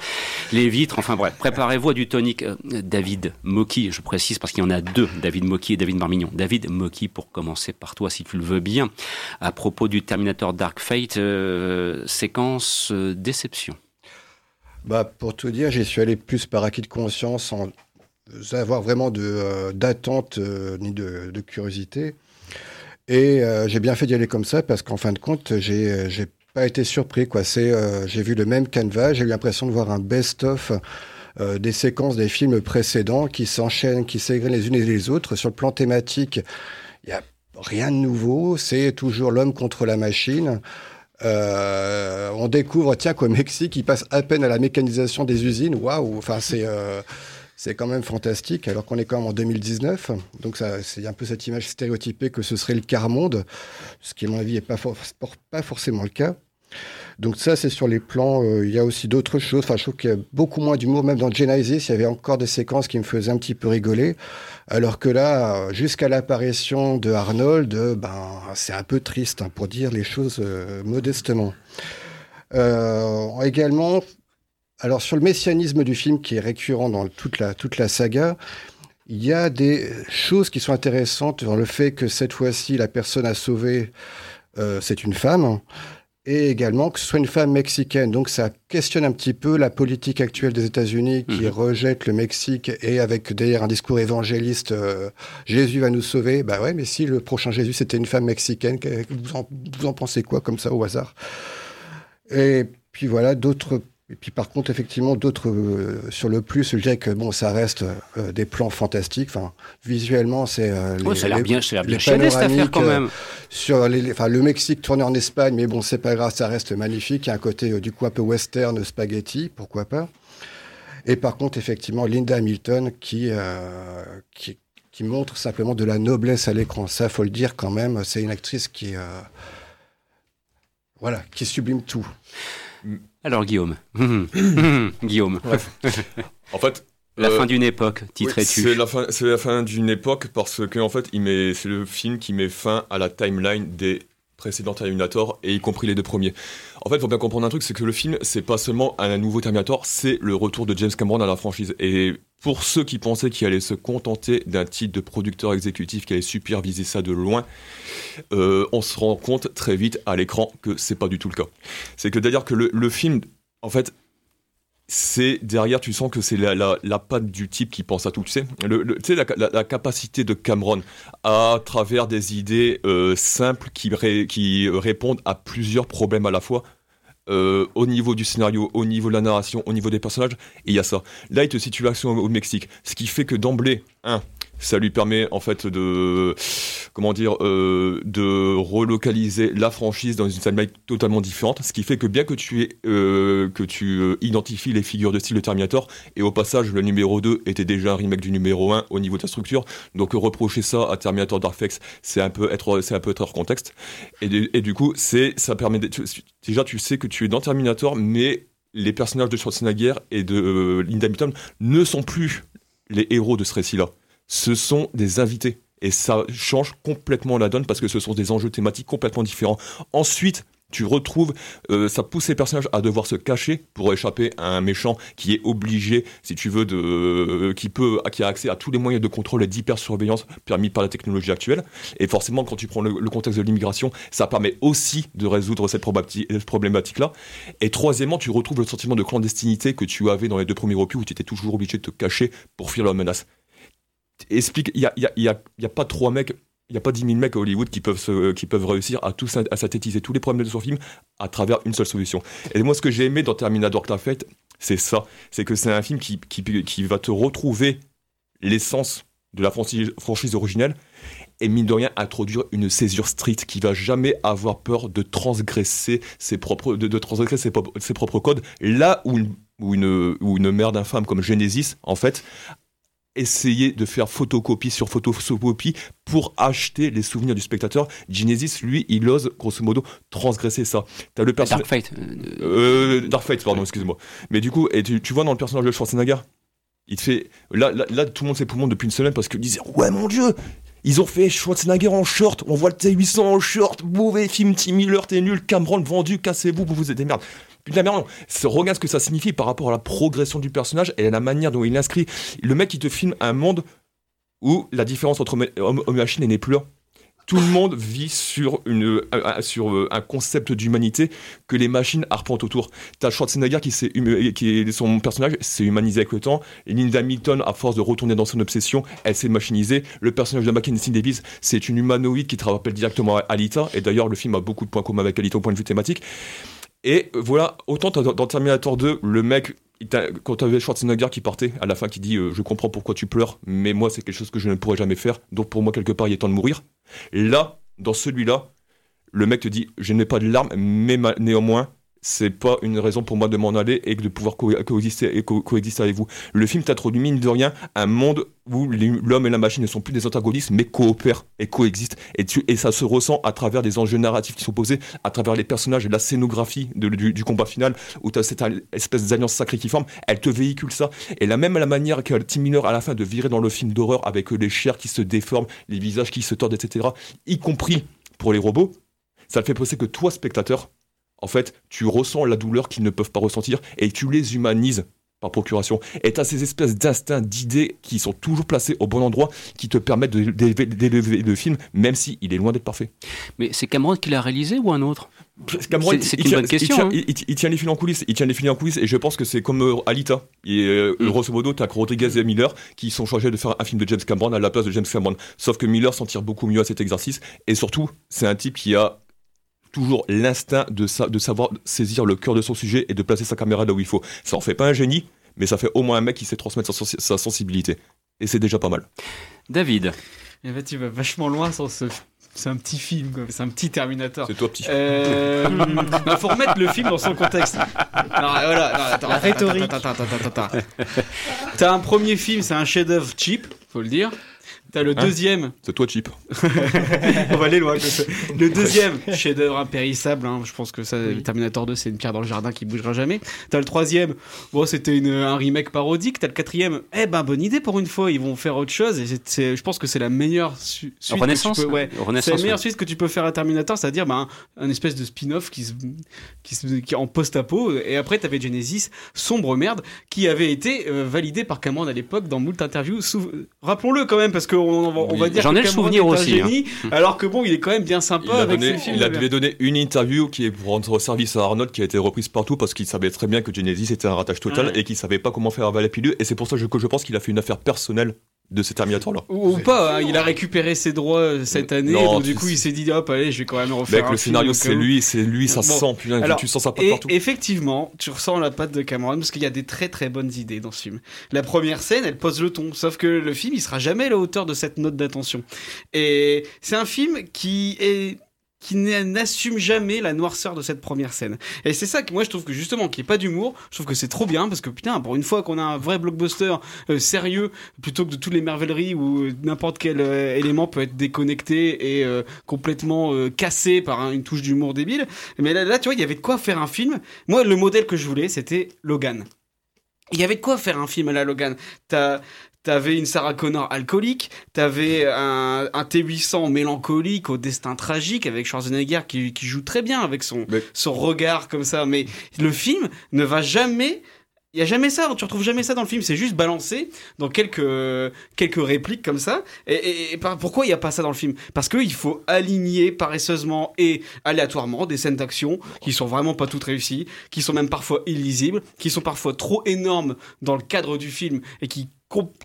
les vitres, enfin bref, préparez-vous à du tonique. Euh, David Moki, je précise, parce qu'il y en a deux, David Moki et David Marmignon. David Moki, pour commencer par toi, si tu le veux bien, à propos du Terminator Dark Fate, euh, séquence déception. Bah, pour tout dire, j'y suis allé plus par acquis de conscience en, avoir vraiment d'attente ni de curiosité. Et euh, j'ai bien fait d'y aller comme ça parce qu'en fin de compte, j'ai, j'ai pas été surpris. Quoi. C'est, euh, j'ai vu le même canevas, j'ai eu l'impression de voir un best-of euh, des séquences des films précédents qui s'enchaînent, qui s'égrènent les unes et les autres. Sur le plan thématique, il y a rien de nouveau. C'est toujours l'homme contre la machine. Euh, on découvre, tiens, qu'au Mexique, il passe à peine à la mécanisation des usines. Waouh Enfin, c'est euh, c'est quand même fantastique, alors qu'on est quand même en 2019. Donc, c'est un peu cette image stéréotypée que ce serait le quart monde, ce qui, à mon avis, n'est pas, for- pas forcément le cas. Donc ça, c'est sur les plans. euh, il y a aussi d'autres choses. Enfin, je trouve qu'il y a beaucoup moins d'humour. Même dans Genesis, il y avait encore des séquences qui me faisaient un petit peu rigoler. Alors que là, jusqu'à l'apparition de Arnold, euh, ben, c'est un peu triste, hein, pour dire les choses euh, modestement. Euh, également, alors sur le messianisme du film qui est récurrent dans toute la, toute la saga, il y a des choses qui sont intéressantes dans le fait que cette fois-ci, la personne à sauver, euh, c'est une femme et également que ce soit une femme mexicaine. Donc ça questionne un petit peu la politique actuelle des États-Unis qui rejette le Mexique et avec d'ailleurs un discours évangéliste, euh, Jésus va nous sauver. Bah ouais, mais si le prochain Jésus c'était une femme mexicaine, vous en, vous en pensez quoi comme ça au hasard? Et puis voilà, d'autres. Et puis par contre, effectivement, d'autres euh, sur le plus, je dirais que bon, ça reste euh, des plans fantastiques. Enfin, visuellement, c'est. euh, Ouais, ça a l'air bien- ça a l'air bien chaîné, cette affaire, quand euh, même. sur les, les- enfin, le Mexique tourné en Espagne, mais bon, c'est pas grave, ça reste magnifique. Il y a un côté euh, du coup un peu western, spaghetti, pourquoi pas. Et par contre, effectivement, Linda Hamilton qui, euh, qui, qui montre simplement de la noblesse à l'écran. Ça, faut le dire quand même. C'est une actrice qui, euh, voilà, qui sublime tout. Alors Guillaume. Guillaume. En fait. La euh, fin d'une époque, oui, titrais-tu C'est la fin, c'est la fin d'une époque parce que en fait, il met, c'est le film qui met fin à la timeline des précédents Terminator et y compris les deux premiers. En fait, il faut bien comprendre un truc, c'est que le film, c'est pas seulement un nouveau Terminator, c'est le retour de James Cameron à la franchise. Et pour ceux qui pensaient qu'il allait se contenter d'un titre de producteur exécutif qui allait superviser ça de loin, euh, on se rend compte très vite à l'écran que c'est pas du tout le cas. C'est que d'ailleurs que le, le film, en fait, c'est derrière, tu sens que c'est la, la, patte du type qui pense à tout. Tu sais, tu sais la, capacité de Cameron à travers des idées euh, simples qui, ré- qui répondent à plusieurs problèmes à la fois. euh, au niveau du scénario, au niveau de la narration, au niveau des personnages, et il y a ça. Là, il te situe au, au Mexique, ce qui fait que d'emblée, un, ça lui permet en fait de, comment dire, euh, de relocaliser la franchise dans une timeline totalement différente, ce qui fait que bien que tu euh, que tu euh, identifies les figures de style de Terminator, et au passage le numéro 2 était déjà un remake du numéro 1 au niveau de la structure, donc reprocher ça à Terminator Dark c'est un peu être, c'est un peu être hors contexte, et, du- coup c'est, ça permet, de- déjà tu sais que tu es dans Terminator, mais les personnages de Schwarzenegger et de Linda Hamilton ne sont plus les héros de ce récit-là. Ce sont des invités. Et ça change complètement la donne parce que ce sont des enjeux thématiques complètement différents. Ensuite, tu retrouves, euh, ça pousse les personnages à devoir se cacher pour échapper à un méchant qui est obligé, si tu veux, euh, qui peut, qui a accès à tous les moyens de contrôle et d'hypersurveillance permis par la technologie actuelle. Et forcément, quand tu prends le, le contexte de l'immigration, ça permet aussi de résoudre cette problématique-là. Et troisièmement, tu retrouves le sentiment de clandestinité que tu avais dans les deux premiers opus où tu étais toujours obligé de te cacher pour fuir la menace explique, il y a, y a- pas trois mecs, il n'y a pas 10 000 mecs à Hollywood qui peuvent, peuvent réussir à, synthétiser tous les problèmes de son film à travers une seule solution. Et moi, ce que j'ai aimé dans Terminator Dark Fate, c'est ça. C'est que c'est un film qui, va te retrouver l'essence de la franchise, franchise originelle et mine de rien introduire une césure stricte qui va jamais avoir peur de transgresser ses propres, de, transgresser ses, propres- codes. Là où une, une, une merde infâme comme Genesis, en fait, essayer de faire photocopie sur photocopie pour acheter les souvenirs du spectateur. Genesis, lui, il ose, grosso modo, transgresser ça. T'as le personnage. Dark Fate. Euh, Dark Fate, pardon, excuse-moi. Mais du coup, et tu, tu vois dans le personnage de Schwarzenegger, il te fait. Là, là, là, tout le monde s'est depuis une semaine parce qu'il disait Ouais, mon dieu ils ont fait Schwarzenegger en short, on voit le T800 en short, mauvais film, Tim Miller, t'es nul, Cameron vendu, cassez-vous, vous vous êtes des merdes. Putain, merde, non. Regarde ce que ça signifie par rapport à la progression du personnage et à la manière dont il inscrit. Le mec, il te filme un monde où la différence entre homme et machine n'est plus là. tout le monde vit sur, une, un- un- sur euh, un concept d'humanité que les machines arpentent autour. T'as Schwarzenegger qui, qui est son personnage s'est humanisé avec le temps. Linda Hamilton, à force de retourner dans son obsession, elle s'est machinisée. Le personnage de Mackenzie Davis, c'est une humanoïde qui te rappelle directement à Alita. Et d'ailleurs, le film a beaucoup de points communs avec Alita au point de vue thématique. Et voilà, autant dans Terminator 2, le mec, quand t'avais Schwarzenegger qui partait à la fin, qui dit euh, Je comprends pourquoi tu pleures, mais moi, c'est quelque chose que je ne pourrais jamais faire. Donc pour moi, quelque part, il est temps de mourir. Là, dans celui-là, le mec te dit Je n'ai pas de larmes, mais ma- néanmoins, c'est pas une raison pour moi de m'en aller et de pouvoir co- coexister, co- coexister avec vous. Le film t'introduit, mine de rien, un monde où l'homme et la machine ne sont plus des antagonistes, mais coopèrent et coexistent. Et, ça se ressent à travers des enjeux narratifs qui sont posés, à travers les personnages et la scénographie du, combat final, où tu as cette espèce d'alliance sacrée qui forme. Elle te véhicule ça. Et la même la manière que Tim Miller, à la fin, de virer dans le film d'horreur avec euh, les chairs qui se déforment, les visages qui se tordent, etc., y compris pour les robots, ça te fait penser que toi, spectateur, en fait, tu ressens la douleur qu'ils ne peuvent pas ressentir et tu les humanises par procuration. Et tu as ces espèces d'instincts, d'idées qui sont toujours placés au bon endroit, qui te permettent de- d'élever le film, même s'il est loin d'être parfait. Mais c'est Cameron qui l'a réalisé ou un autre? Cameron, C'est- une tient- bonne question. Il tient, hein. il- il- il tient les fils en coulisses. Il tient les fils en coulisses. Et je pense que c'est comme euh, Alita. Et euh, Mm. grosso modo, t'as Rodriguez et Miller qui sont chargés de faire un film de James Cameron à la place de James Cameron. Sauf que Miller s'en tire beaucoup mieux à cet exercice. Et surtout, c'est un type qui a toujours l'instinct de, sa- de savoir saisir le cœur de son sujet et de placer sa caméra là où il faut. Ça en fait pas un génie, mais ça fait au moins un mec qui sait transmettre sa, sa sensibilité. Et c'est déjà pas mal. David. Et bah, tu vas vachement loin sans ce. C'est un petit film, quoi. C'est un petit Terminator. C'est toi, petit. Euh, bah, faut remettre le film dans son contexte. Alors, voilà, non, attends, La attends, rhétorique. Attends, attends, attends, attends, attends. T'as un premier film, c'est un chef-d'œuvre cheap, faut le dire. T'as le Hein deuxième. C'est toi, Chip. On va aller loin. Le deuxième, chef-d'œuvre impérissable. hein. Je pense que ça, Terminator 2, c'est une pierre dans le jardin qui bougera jamais. T'as le troisième, bon, c'était une- un remake parodique. T'as le quatrième, eh ben, bonne idée pour une fois. Ils vont faire autre chose. Et je pense que c'est la meilleure su- suite. que Renaissance, tu peux- ouais. Renaissance, C'est la meilleure ouais. suite que tu peux faire à Terminator, c'est-à-dire ben, un, un espèce de spin-off qui, se, qui, se- qui est en post-apo. Et après, t'avais Genesis, sombre merde, qui avait été euh, validé par Cameron à l'époque dans moult interviews. Rappelons-le quand même, parce qu'on on, va- on Oui. va dire J'en ai le souvenir est un aussi, hein. alors que bon, il est quand même bien sympa Il, a avec donné- ses films. il de avait donné une interview qui est pour rendre service à Arnold qui a été reprise partout parce qu'il savait très bien que Genesis était un ratage total Ouais. et qu'il savait pas comment faire avaler la pilule et c'est pour ça que je pense qu'il a fait une affaire personnelle de ces Terminator là. Ou, ou pas, hein, il a récupéré ses droits euh, cette année, Non, donc du coup il s'est dit hop allez je vais quand même refaire Mec, un le scénario c'est lui, c'est lui, ça Bon. sent, putain, Alors, tu sens sa patte et partout. Effectivement, tu ressens la patte de Cameron parce qu'il y a des très très bonnes idées dans ce film. La première scène, elle pose le ton, sauf que le film, il sera jamais à la hauteur de cette note d'attention. Et c'est un film qui est qui n'a- n'assume jamais la noirceur de cette première scène. Et c'est ça que moi je trouve que justement qu'il n'y ait pas d'humour, je trouve que c'est trop bien parce que putain, pour une fois qu'on a un vrai blockbuster euh, sérieux plutôt que de toutes les merveilleries où euh, n'importe quel euh, élément peut être déconnecté et complètement cassé par un- une touche d'humour débile. Mais là, là, tu vois, il y avait de quoi faire un film. Moi, le modèle que je voulais, c'était Logan. Il y avait de quoi faire un film à la Logan. T'avais une Sarah Connor alcoolique, t'avais un, un T800 mélancolique au destin tragique avec Schwarzenegger qui, qui joue très bien avec son, son regard comme ça. Mais le film ne va jamais. Il y a jamais ça, tu retrouves jamais ça dans le film. C'est juste balancé dans quelques quelques répliques comme ça. Et, et- et par- pourquoi il y a pas ça dans le film? Parce qu'il faut aligner paresseusement et aléatoirement des scènes d'action qui sont vraiment pas toutes réussies, qui sont même parfois illisibles, qui sont parfois trop énormes dans le cadre du film et qui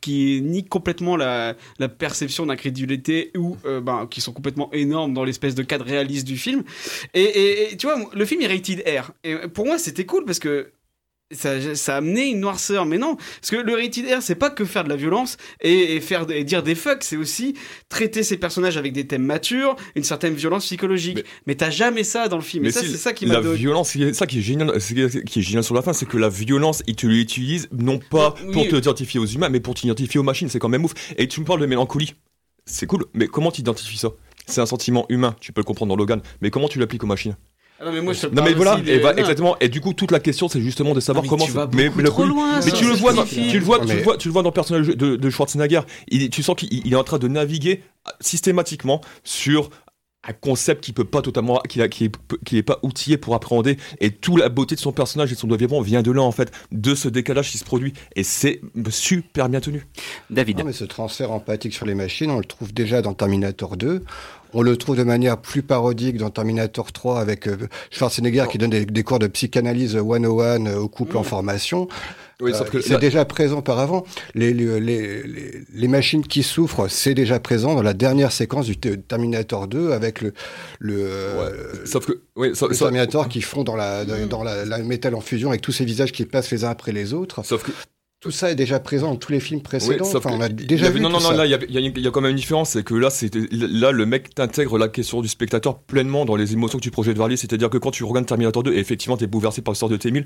qui nie complètement la, perception d'incrédulité ou euh, ben, qui sont complètement énormes dans l'espèce de cadre réaliste du film. Et, et- et tu vois, le film est rated R. Et pour moi, c'était cool parce que ça, ça a amené une noirceur, mais non, parce que le rated R, c'est pas que faire de la violence et, et faire et dire des fucks, c'est aussi traiter ces personnages avec des thèmes matures, une certaine violence psychologique. Mais, t'as jamais ça dans le film. et ça, si, c'est ça qui m'a la donné- violence, c'est ça qui est génial, qui est génial sur la fin, c'est que la violence, il te l'utilise non pas Oui. pour te identifier aux humains, mais pour t'identifier aux machines. C'est quand même ouf. Et tu me parles de mélancolie. C'est cool, mais comment tu identifies ça? C'est un sentiment humain, tu peux le comprendre dans Logan, mais comment tu l'appliques aux machines? Ah non, mais moi, je te non mais voilà, et bah, exactement. Et du coup, toute la question, c'est justement de savoir mais comment. tu vas mais beaucoup le trop loin, mais tu le vois, dans, tu le vois, tu Mais- le vois, tu le vois dans le personnage de, de Schwarzenegger. Il, tu sens qu'il il est en train de naviguer systématiquement sur un concept qui peut pas totalement, qui, qui, est, qui est pas outillé pour appréhender. Et toute la beauté de son personnage et de son développement vient de là en fait, de ce décalage qui se produit. Et c'est super bien tenu. David. Non, mais ce transfert empathique sur les machines, on le trouve déjà dans Terminator 2. On le trouve de manière plus parodique dans Terminator 3 avec euh, Schwarzenegger qui donne des, des cours de psychanalyse 101 euh, au couple en formation. Oui, sauf que c'est déjà présent par avant. Les, les, les, les- machines qui souffrent, c'est déjà présent dans la dernière séquence du Terminator 2 avec le, le, euh, Sauf que, oui, le ça- Terminator qui fond dans la, dans, dans la, la métal en fusion avec tous ces visages qui passent les uns après les autres. Sauf que tout ça est déjà présent dans tous les films précédents. Enfin, on a déjà avait- vu non, non, tout non, ça. là, il y, a- y y quand même une différence, c'est que là, c'est là, le mec t'intègre la question du spectateur pleinement dans les émotions que tu projettes vers lui. C'est-à-dire que quand tu regardes Terminator 2, et effectivement, t'es bouleversé par l'histoire de T-1000,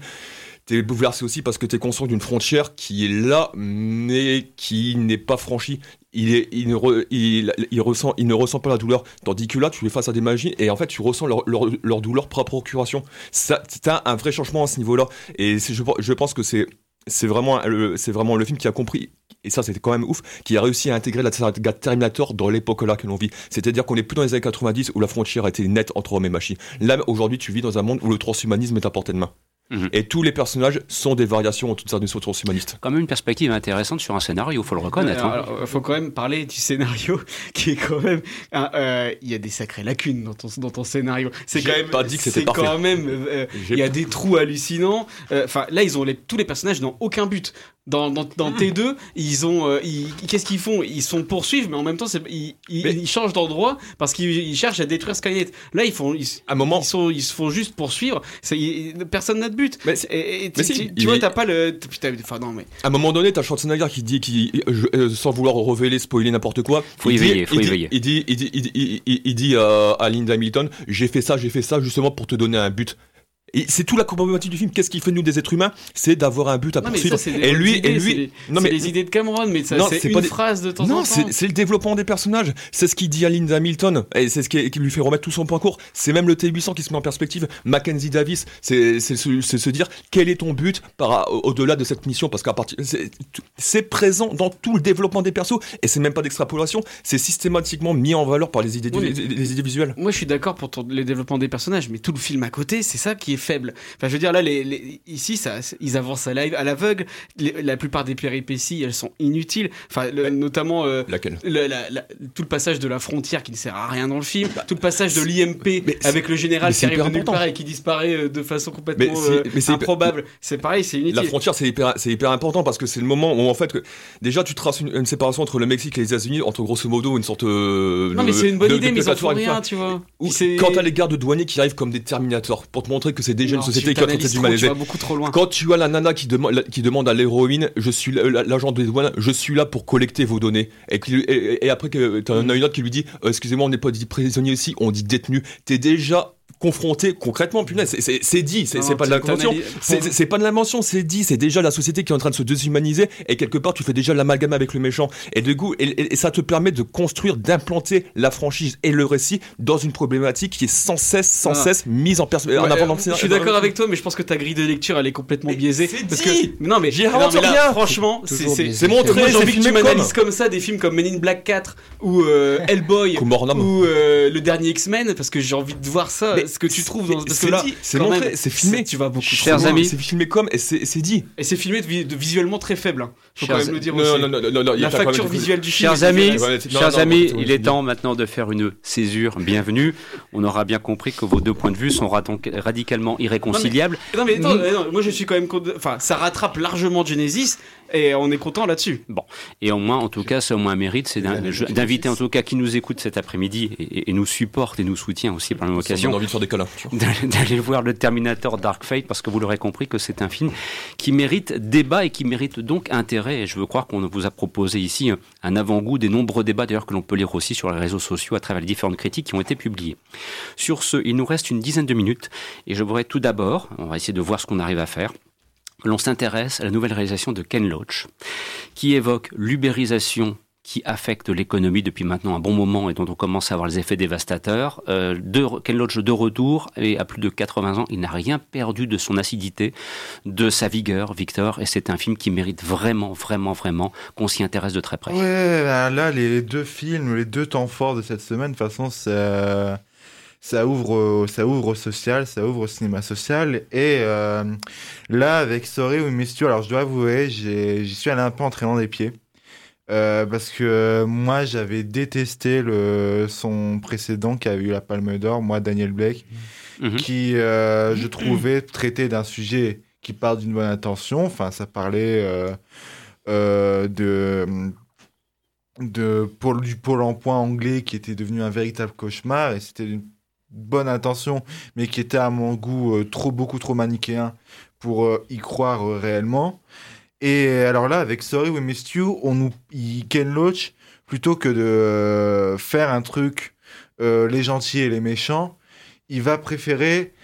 t'es bouleversé aussi parce que t'es conscient d'une frontière qui est là, mais qui n'est pas franchie. Il, est, il, ne re- il, il ressent, il ne ressent pas la douleur. Tandis que là, tu es face à des magies et en fait, tu ressens leur, leur, leur douleur par procuration. Ça, t'as un vrai changement à ce niveau-là. Et je, je pense que c'est c'est vraiment, le- c'est vraiment le film qui a compris, et ça c'était quand même ouf, qui a réussi à intégrer la saga Terminator dans l'époque là que l'on vit. C'est-à-dire qu'on est plus dans les années 90 où la frontière était nette entre hommes et machines. Là, aujourd'hui, tu vis dans un monde où le transhumanisme est à portée de main. Et tous les personnages sont des variations autour de sa notion transhumaniste. Quand même une perspective intéressante sur un scénario, faut le reconnaître. hein. Alors, il faut quand même parler du scénario qui est quand même. euh, Il y a des sacrées lacunes dans ton, dans ton scénario. C'est quand même. pas dit que c'était c'est parfait. quand même. euh, Il y a des trous hallucinants. Euh, Enfin, là, ils ont les, tous les personnages n'ont aucun but. Dans, dans, dans Hmm. T2, ils ont. euh, ils- Qu'est-ce qu'ils font? Ils se font poursuivre, mais en même temps, c'est- ils, ils, ils changent d'endroit parce qu'ils ils cherchent à détruire Skynet. Là, ils font. Ils, un moment. Ils, sont, ils se font juste poursuivre. C'est- ils- personne n'a de but. et, et tu- mais si, tu, tu il vois, t'as pas le. Putain, enfin, non, mais. À un moment donné, t'as Schwarzenegger qui dit, qui, je- euh, sans vouloir révéler, spoiler n'importe quoi, Faut il y dit- veiller, faut il y dit- veiller. Il dit, il dit, il dit, il- il- il dit à, à Linda Hamilton, j'ai fait ça, j'ai fait ça justement pour te donner un but. Et c'est tout la problématique du film. Qu'est-ce qui fait nous des êtres humains? C'est d'avoir un but à Non, poursuivre. ça, et lui, idées, et lui, c'est les- non mais les idées de Cameron, mais ça, Non, c'est une des- phrase de temps non, en temps. c'est c'est le développement des personnages. C'est ce qu'il dit à Linda Hamilton. Et c'est ce qui, qui lui fait remettre tout son point court. C'est même le T800 qui se met en perspective. Mackenzie Davis, c'est se, dire quel est ton but par, au-delà de cette mission? Parce qu'à partir. c'est- présent dans tout le développement des persos. Et c'est même pas d'extrapolation. C'est systématiquement mis en valeur par les idées, du- Oui, les, mais- les idées visuelles. Moi, je suis d'accord pour ton- le développement des personnages, mais tout le film à côté, c'est ça qui est faible. Enfin, je veux dire, là, les, les- ici, ça, ils avancent à live, à l'aveugle. La plupart des péripéties, elles sont inutiles. Enfin, le- notamment euh, Laquelle le- la- la- tout le passage de la frontière qui ne sert à rien dans le film, tout le passage de l'IMP avec le général qui arrive de nulle part et qui disparaît euh, de façon complètement Mais euh, mais improbable. C'est pareil, c'est inutile. La frontière, c'est hyper, important parce que c'est le moment où, en fait, que, déjà, tu traces une, une séparation entre le Mexique et les États-Unis, entre grosso modo une sorte. euh, Non, de- mais c'est une bonne de- idée, de mais ils en font rien, tu vois. Ou quand t'as les gardes douaniers qui arrivent comme des Terminators pour te montrer que c'est déjà Non, une société tu qui en tu vas beaucoup trop loin. Quand tu as la nana qui, la- qui demande à l'héroïne, je suis la- la- l'agent des douanes, je suis là pour collecter vos données. Et, qui- et- et après que t'en as une autre qui lui dit, euh, excusez-moi, on n'est pas dit prisonnier ici, on dit détenu. T'es déjà confronté concrètement punaise c'est- dit c'est pas de l'invention c'est pas de l'invention c'est dit c'est déjà la société qui est en train de se déshumaniser et quelque part tu fais déjà l'amalgame avec le méchant et du coup et, et- et ça te permet de construire d'implanter la franchise et le récit dans une problématique qui est sans cesse sans Ah. cesse mise en, perspective Ouais, en avant euh, dans le je suis d'accord avec toi, mais je pense que ta grille de lecture elle est complètement biaisée. Parce dit que non mais J'y non, mais là, rien. Franchement, C'est montré, Moi j'ai envie que tu m'analyses comme. comme ça des films comme Men in Black 4 ou euh, Hellboy ou euh, le dernier X-Men parce que j'ai envie de voir ça. Ce que tu trouves dans parce que c'est là dit, c'est quand montré, c'est filmé. Tu vas beaucoup. trop Chers loin. amis, c'est filmé comme et c'est c'est dit. Et c'est filmé de, de visuellement très faible. hein. Faut Chers- quand même le dire Non, aussi. non, non, non, non, il y a La facture visuelle du film. Chers amis, chers amis, il est temps maintenant de faire une césure bienvenue. On aura bien compris que vos deux points de vue sont radicalement irréconciliables. Non mais, attends, non, moi je suis quand même contre- enfin ça rattrape largement Genesis et on est content là-dessus. Bon, et au moins, en tout cas, c'est au moins un mérite, c'est d'inviter en tout cas qui nous écoute cet après-midi et, et nous supporte et nous soutient aussi par la même Ça me occasion. donne envie de faire des câlins. d'aller voir le Terminator Dark Fate parce que vous l'aurez compris que c'est un film qui mérite débat et qui mérite donc intérêt et je veux croire qu'on vous a proposé ici un- un avant-goût des nombreux débats d'ailleurs que l'on peut lire aussi sur les réseaux sociaux à travers les différentes critiques qui ont été publiées. Sur ce, il nous reste une dizaine de minutes et je voudrais tout d'abord, on va essayer de voir ce qu'on arrive à faire, l'on s'intéresse à la nouvelle réalisation de Ken Loach qui évoque l'ubérisation qui affecte l'économie depuis maintenant un bon moment et dont on commence à avoir les effets dévastateurs. Euh, Ken Loach de retour et à plus de 80 ans, il n'a rien perdu de son acidité, de sa vigueur, Victor, et c'est un film qui mérite vraiment, vraiment, vraiment qu'on s'y intéresse de très près. Bah là, les deux films, les deux temps forts de cette semaine, de toute façon, ça, ça, ouvre, au- ça ouvre au social, ça ouvre au cinéma social. Et euh, là, avec Sorry ou Miss You, alors je dois avouer, j'y suis allé un peu en traînant des pieds. Euh, parce que moi, j'avais détesté le, son précédent qui avait eu la Palme d'Or, moi, Daniel Blake, Mhm. qui, euh, je trouvais, traitait d'un sujet qui part d'une bonne intention. Enfin, ça parlait de, du pôle emploi anglais qui était devenu un véritable cauchemar et c'était une bonne intention, mais qui était à mon goût euh, trop, beaucoup trop manichéen pour euh, y croire euh, réellement. Et alors là, avec Sorry We Missed You, on nous, Ken Loach, plutôt que de faire un truc les gentils et les méchants, il va préférer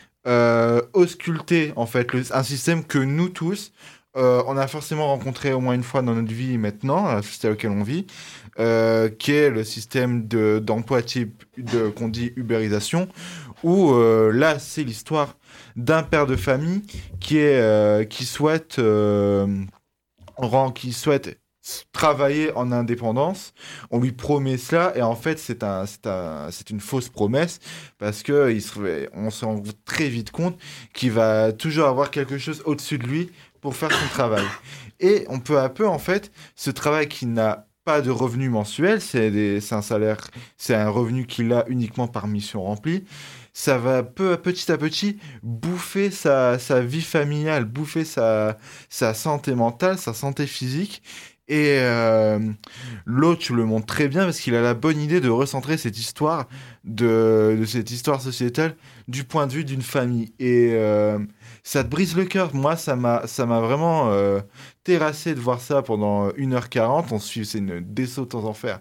ausculter en fait un système que nous tous, euh, on a forcément rencontré au moins une fois dans notre vie maintenant, euh, le système auquel on vit, euh, qui est le système de- d'emploi type de, qu'on dit ubérisation, où euh, là c'est l'histoire d'un père de famille qui est qui souhaite qui souhaite travailler en indépendance. On lui promet cela et en fait c'est un, un- une fausse promesse parce que il se rend très vite compte qu'il va toujours avoir quelque chose au-dessus de lui pour faire son travail. Et on peut à peu en fait ce travail qui n'a pas de revenu mensuel, c'est un salaire, c'est un revenu qu'il a uniquement par mission remplie. Ça va peu à petit à petit bouffer sa, sa vie familiale, bouffer sa, sa santé mentale, sa santé physique. Et euh, l'autre, tu le montres très bien parce qu'il a la bonne idée de recentrer cette histoire, de, de cette histoire sociétale, du point de vue d'une famille. Et euh, ça te brise le cœur. Moi, ça m'a, ça m'a vraiment euh, terrassé de voir ça pendant 1h40. On suit, c'est une descente aux enfers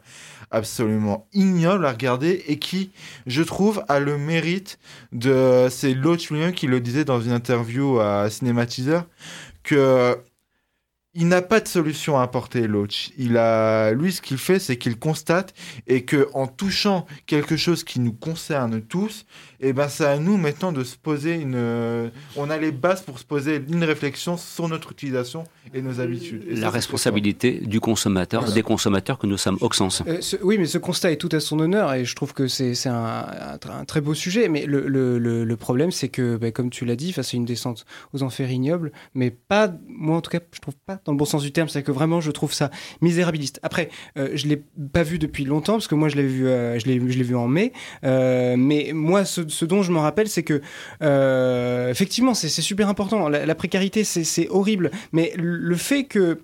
absolument ignoble à regarder et qui, je trouve, a le mérite de. C'est Loach lui-même qui le disait dans une interview à Cinématiseur que. Il n'a pas de solution à apporter, Loach. Il a, lui, ce qu'il fait, c'est qu'il constate et que en touchant quelque chose qui nous concerne tous, et ben, c'est à nous maintenant de se poser une. euh, On a les bases pour se poser une réflexion sur notre utilisation et nos habitudes. Et La responsabilité du consommateur, des consommateurs que nous sommes Auxence. Euh, ce- oui, mais ce constat est tout à son honneur et je trouve que c'est c'est un, un tr- un très beau sujet. Mais le, le- le- le problème, c'est que, bah, comme tu l'as dit, c'est une descente aux enfers ignobles, mais pas, moi en tout cas, je trouve pas dans le bon sens du terme. C'est que vraiment, je trouve ça misérabiliste. Après, euh, je l'ai pas vu depuis longtemps parce que moi, je l'ai vu, euh, je l'ai je l'ai vu en mai. Euh, mais moi, ce, ce dont je me rappelle, c'est que euh, effectivement, c'est super important. La, la précarité, c'est horrible, mais le fait que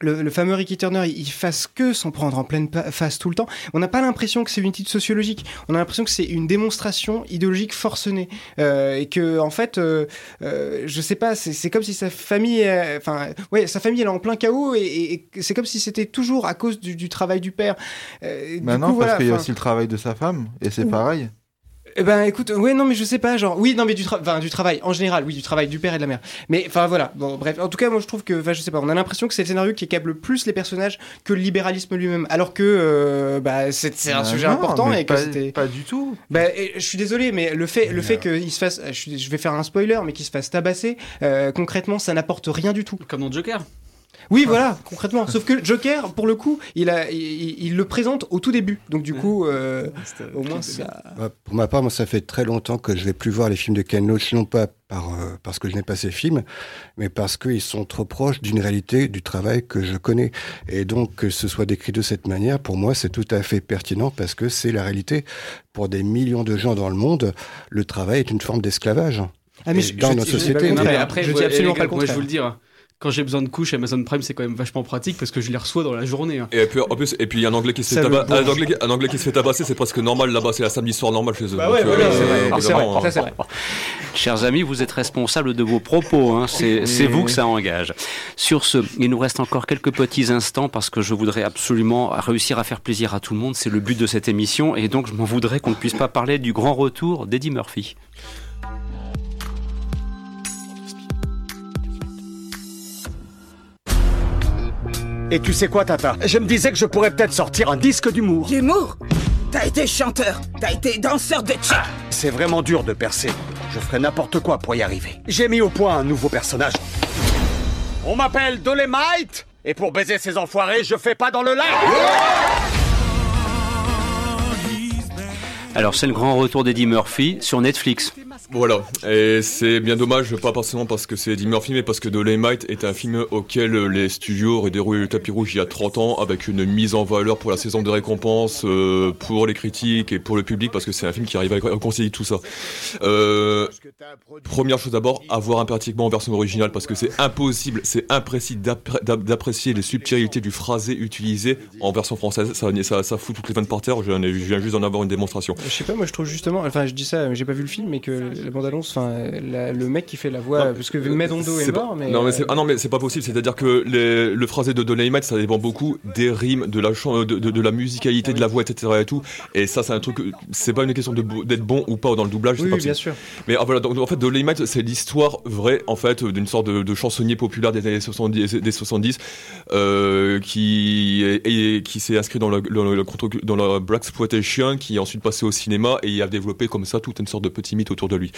le, le fameux Ricky Turner, il, il fasse que s'en prendre en pleine face tout le temps. On n'a pas l'impression que c'est une étude sociologique. On a l'impression que c'est une démonstration idéologique forcenée. Euh, et que, en fait, euh, euh, je sais pas, c'est comme si sa famille, euh, enfin, ouais, sa famille, elle est en plein chaos et, et- et c'est comme si c'était toujours à cause du, du travail du père. Du Bah non, coup, parce voilà, qu'il y a aussi le travail de sa femme, et c'est pareil. Eh ben écoute, ouais non mais je sais pas genre oui non mais du, tra- enfin, du travail en général oui du travail du père et de la mère. Mais enfin voilà bon bref. En tout cas moi je trouve que enfin je sais pas on a l'impression que c'est le scénario qui câble plus les personnages que le libéralisme lui-même alors que euh, bah c'est un Ah sujet non, important mais et que pas- c'était pas du tout. Bah, et je suis désolé mais le fait le fait qu'il se fasse je vais faire un spoiler mais qu'il se fasse tabasser euh, concrètement ça n'apporte rien du tout. Comme dans Joker oui, voilà, concrètement. Sauf que Joker, pour le coup, il, a, il, il le présente au tout début. Donc, du coup, euh, au moins, ça. Bah, Pour ma part, moi, ça fait très longtemps que je vais plus voir les films de Ken Loach, non pas par, euh, parce que je n'ai pas ces films, mais parce qu'ils sont trop proches d'une réalité du travail que je connais. Et donc, que ce soit décrit de cette manière, pour moi, c'est tout à fait pertinent parce que c'est la réalité. Pour des millions de gens dans le monde, le travail est une forme d'esclavage. Ah, mais Et je- dans je- notre je- société. je- Non, mais après, Je dis absolument pas le Moi, je contraire. vous le dire, quand j'ai besoin de couches, Amazon Prime, c'est quand même vachement pratique parce que je les reçois dans la journée. hein. Et puis, en plus, et puis un anglais qui se fait Ça, le taba- bon. un anglais, qui- un anglais qui se fait tabasser, c'est presque normal là-bas, c'est la samedi soir normal chez eux. Bah ouais, Donc, voilà, euh, c'est vrai. euh, C'est vrai, évidemment, ça, c'est vrai. Chers amis, vous êtes responsables de vos propos. hein. C'est c'est vous que ça engage. Sur ce, il nous reste encore quelques petits instants parce que je voudrais absolument réussir à faire plaisir à tout le monde. C'est le but de cette émission. Et donc, je m'en voudrais qu'on ne puisse pas parler du grand retour d'Eddie Murphy. Et tu sais quoi, Tata? Je me disais que je pourrais peut-être sortir un disque d'humour. D'humour T'as été chanteur, t'as été danseur de tchèque. C'est vraiment dur de percer. Je ferai n'importe quoi pour y arriver. J'ai mis au point un nouveau personnage. On m'appelle Dolemite Et pour baiser ces enfoirés, je fais pas dans le lac Alors c'est le grand retour d'Eddie Murphy sur Netflix. Voilà, et c'est bien dommage, pas forcément parce que c'est Eddie Murphy, mais parce que Dolemite est un film auquel les studios auraient déroulé le tapis rouge il y a 30 ans, avec une mise en valeur pour la saison de récompense, euh, pour les critiques et pour le public, parce que c'est un film qui arrive à réconcilier tout ça. Euh, première chose d'abord, avoir impérativement en version originale, parce que c'est impossible, c'est imprécis d'appré- d'ap- d'apprécier les subtilités du phrasé utilisé en version française. Ça, ça, ça fout toutes les vannes par terre, je viens je viens juste d'en avoir une démonstration. Je sais pas, moi je trouve justement, enfin je dis ça, mais j'ai pas vu le film, mais que la bande-annonce, enfin le mec qui fait la voix, Non, parce que Medondo est, C'est mort, mais. non, mais euh, c'est- ah non, mais c'est pas possible. C'est-à-dire que les- le phrasé de Dolemite, ça dépend beaucoup des rimes, de la, de, de- de la musicalité de la voix, etc. Et, tout. et ça, c'est un truc. C'est pas une question d'être bon ou pas dans le doublage. c'est Oui, pas oui, bien sûr. Mais ah, voilà, donc, en fait, Dolemite, c'est l'histoire vraie, en fait, d'une sorte de, de chansonnier populaire des années 70, des 70 euh, qui, est- et qui s'est inscrit dans le, le, contre- dans la Black Exploitation, qui est ensuite passé au cinéma et il a développé comme ça toute une sorte de petit mythe autour de lui.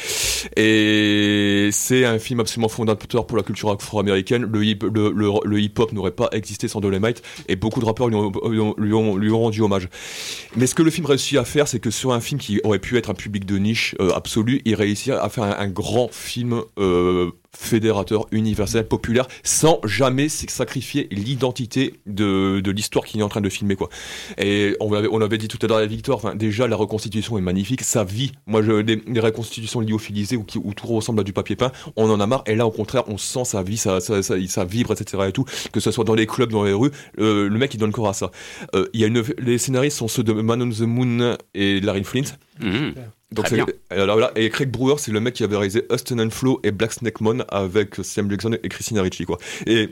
Et c'est un film absolument fondateur pour la culture afro-américaine. Le, hip, le, le, le hip-hop n'aurait pas existé sans Dolemite et beaucoup de rappeurs lui ont, rendu hommage. Mais ce que le film réussit à faire, c'est que sur un film qui aurait pu être un public de niche euh, absolu, il réussit à faire un, un grand film euh, fédérateur, universel, populaire, sans jamais sacrifier l'identité de, de l'histoire qu'il est en train de filmer. quoi. Et on avait, on avait dit tout à l'heure Victor, enfin, déjà la reconstitution est magnifique, ça vit. Moi, je, les reconstitutions lyophilisées où, où tout ressemble à du papier peint, on en a marre. Et là, au contraire, on sent ça vit, ça, ça, ça, ça vibre, etc. Et tout, que ce soit dans les clubs, dans les rues, le mec il donne corps à ça. Euh, y a une, les scénaristes sont ceux de Man on the Moon et Larry Flint. Donc Très c'est- bien. alors voilà, et Craig Brewer, c'est le mec qui avait réalisé Austin and Flow et Black Snake Moon avec Sam Jackson et Christina Ricci quoi. Et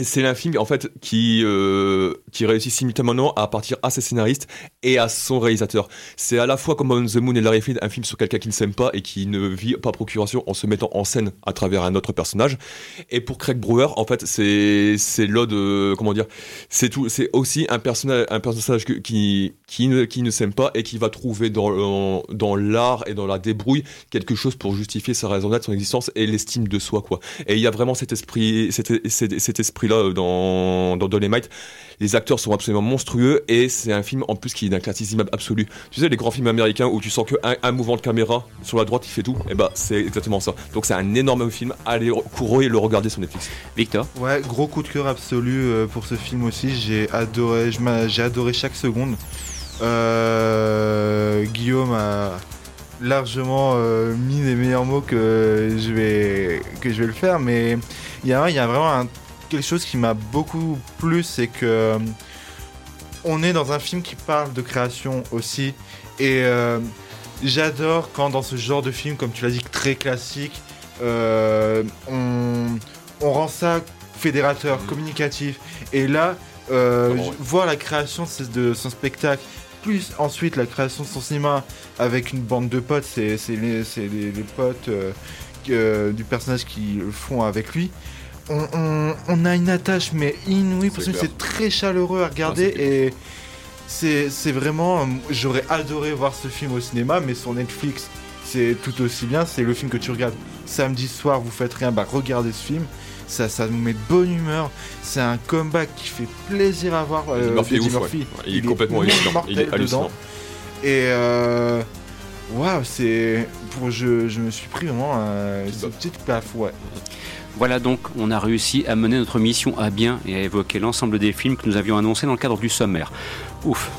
c'est un film en fait qui euh, qui réussit simultanément à partir à ses scénaristes et à son réalisateur. C'est à la fois comme On the Moon et Larry Flint un film sur quelqu'un qui ne s'aime pas et qui ne vit pas procuration en se mettant en scène à travers un autre personnage. Et pour Craig Brewer, en fait, c'est c'est l'ode euh, comment dire, c'est tout, c'est aussi un personnage un personnage qui qui ne qui ne s'aime pas et qui va trouver dans dans l'art et dans la débrouille quelque chose pour justifier sa raison d'être, son existence et l'estime de soi quoi. Et il y a vraiment cet esprit cet, cet esprit là dans dans Dolemite. Les acteurs sont absolument monstrueux et c'est un film en plus qui est d'un classicisme absolu. Tu sais les grands films américains où tu sens que un, mouvement de caméra sur la droite qui fait tout, et bah c'est exactement ça. Donc c'est un énorme film. Allez courir le regarder sur Netflix. Victor? Ouais, gros coup de cœur absolu euh, pour ce film aussi. J'ai adoré, j'ai adoré chaque seconde. Euh, Guillaume a largement euh, mis les meilleurs mots que je vais que je vais le faire, mais il y a, il y a vraiment un- quelque chose qui m'a beaucoup plu, c'est que euh, on est dans un film qui parle de création aussi, et euh, j'adore quand dans ce genre de film, comme tu l'as dit, très classique, euh, on, on rend ça fédérateur, communicatif. Et là, euh, voir la création de son spectacle, plus ensuite la création de son cinéma avec une bande de potes, c'est les, c'est les- les potes du personnage qui le font avec lui. On, on- on a une attache mais inouïe parce que c'est très chaleureux à regarder et c'est vraiment euh, j'aurais adoré voir ce film au cinéma mais sur Netflix c'est tout aussi bien c'est le film que tu regardes samedi soir vous faites rien bah regardez ce film ça, ça nous met de bonne humeur c'est un comeback qui fait plaisir à voir Eddie Murphy ouf. Ouais, il est complètement hallucinant. Il est hallucinant. dedans. et euh, waouh c'est pour je, je me suis pris vraiment euh, une petite paf ouais Voilà donc, on a réussi à mener notre mission à bien et à évoquer l'ensemble des films que nous avions annoncés dans le cadre du sommaire. Ouf.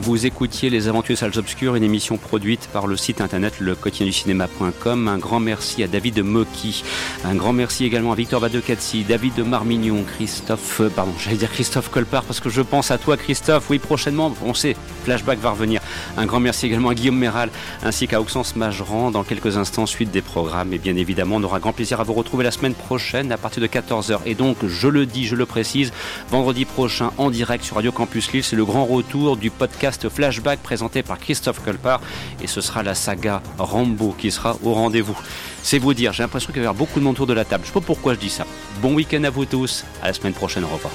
Vous écoutiez Les Aventures Salles Obscures, une émission produite par le site internet lequotidienducinéma.com. Un grand merci à David Mocky. Un grand merci également à Victor Badecatsi, David de Marmignon, Christophe, euh, pardon, j'allais dire Christophe Colpart parce que je pense à toi Christophe. Oui, prochainement, on sait, Flashback va revenir. Un grand merci également à Guillaume Méral ainsi qu'à Auxence Mageran. Dans quelques instants, suite des programmes. Et bien évidemment, on aura grand plaisir à vous retrouver la semaine prochaine à partir de 14h. Et donc, je le dis, je le précise, vendredi prochain en direct sur Radio Campus Lille, c'est le grand retour du Flashback présenté par Christophe Colpart. Et ce sera la saga Rambo qui sera au rendez-vous. C'est vous dire, j'ai l'impression qu'il y avoir beaucoup de monde autour de la table. Je sais pas pourquoi je dis ça. Bon week-end à vous tous. À la semaine prochaine. Au revoir.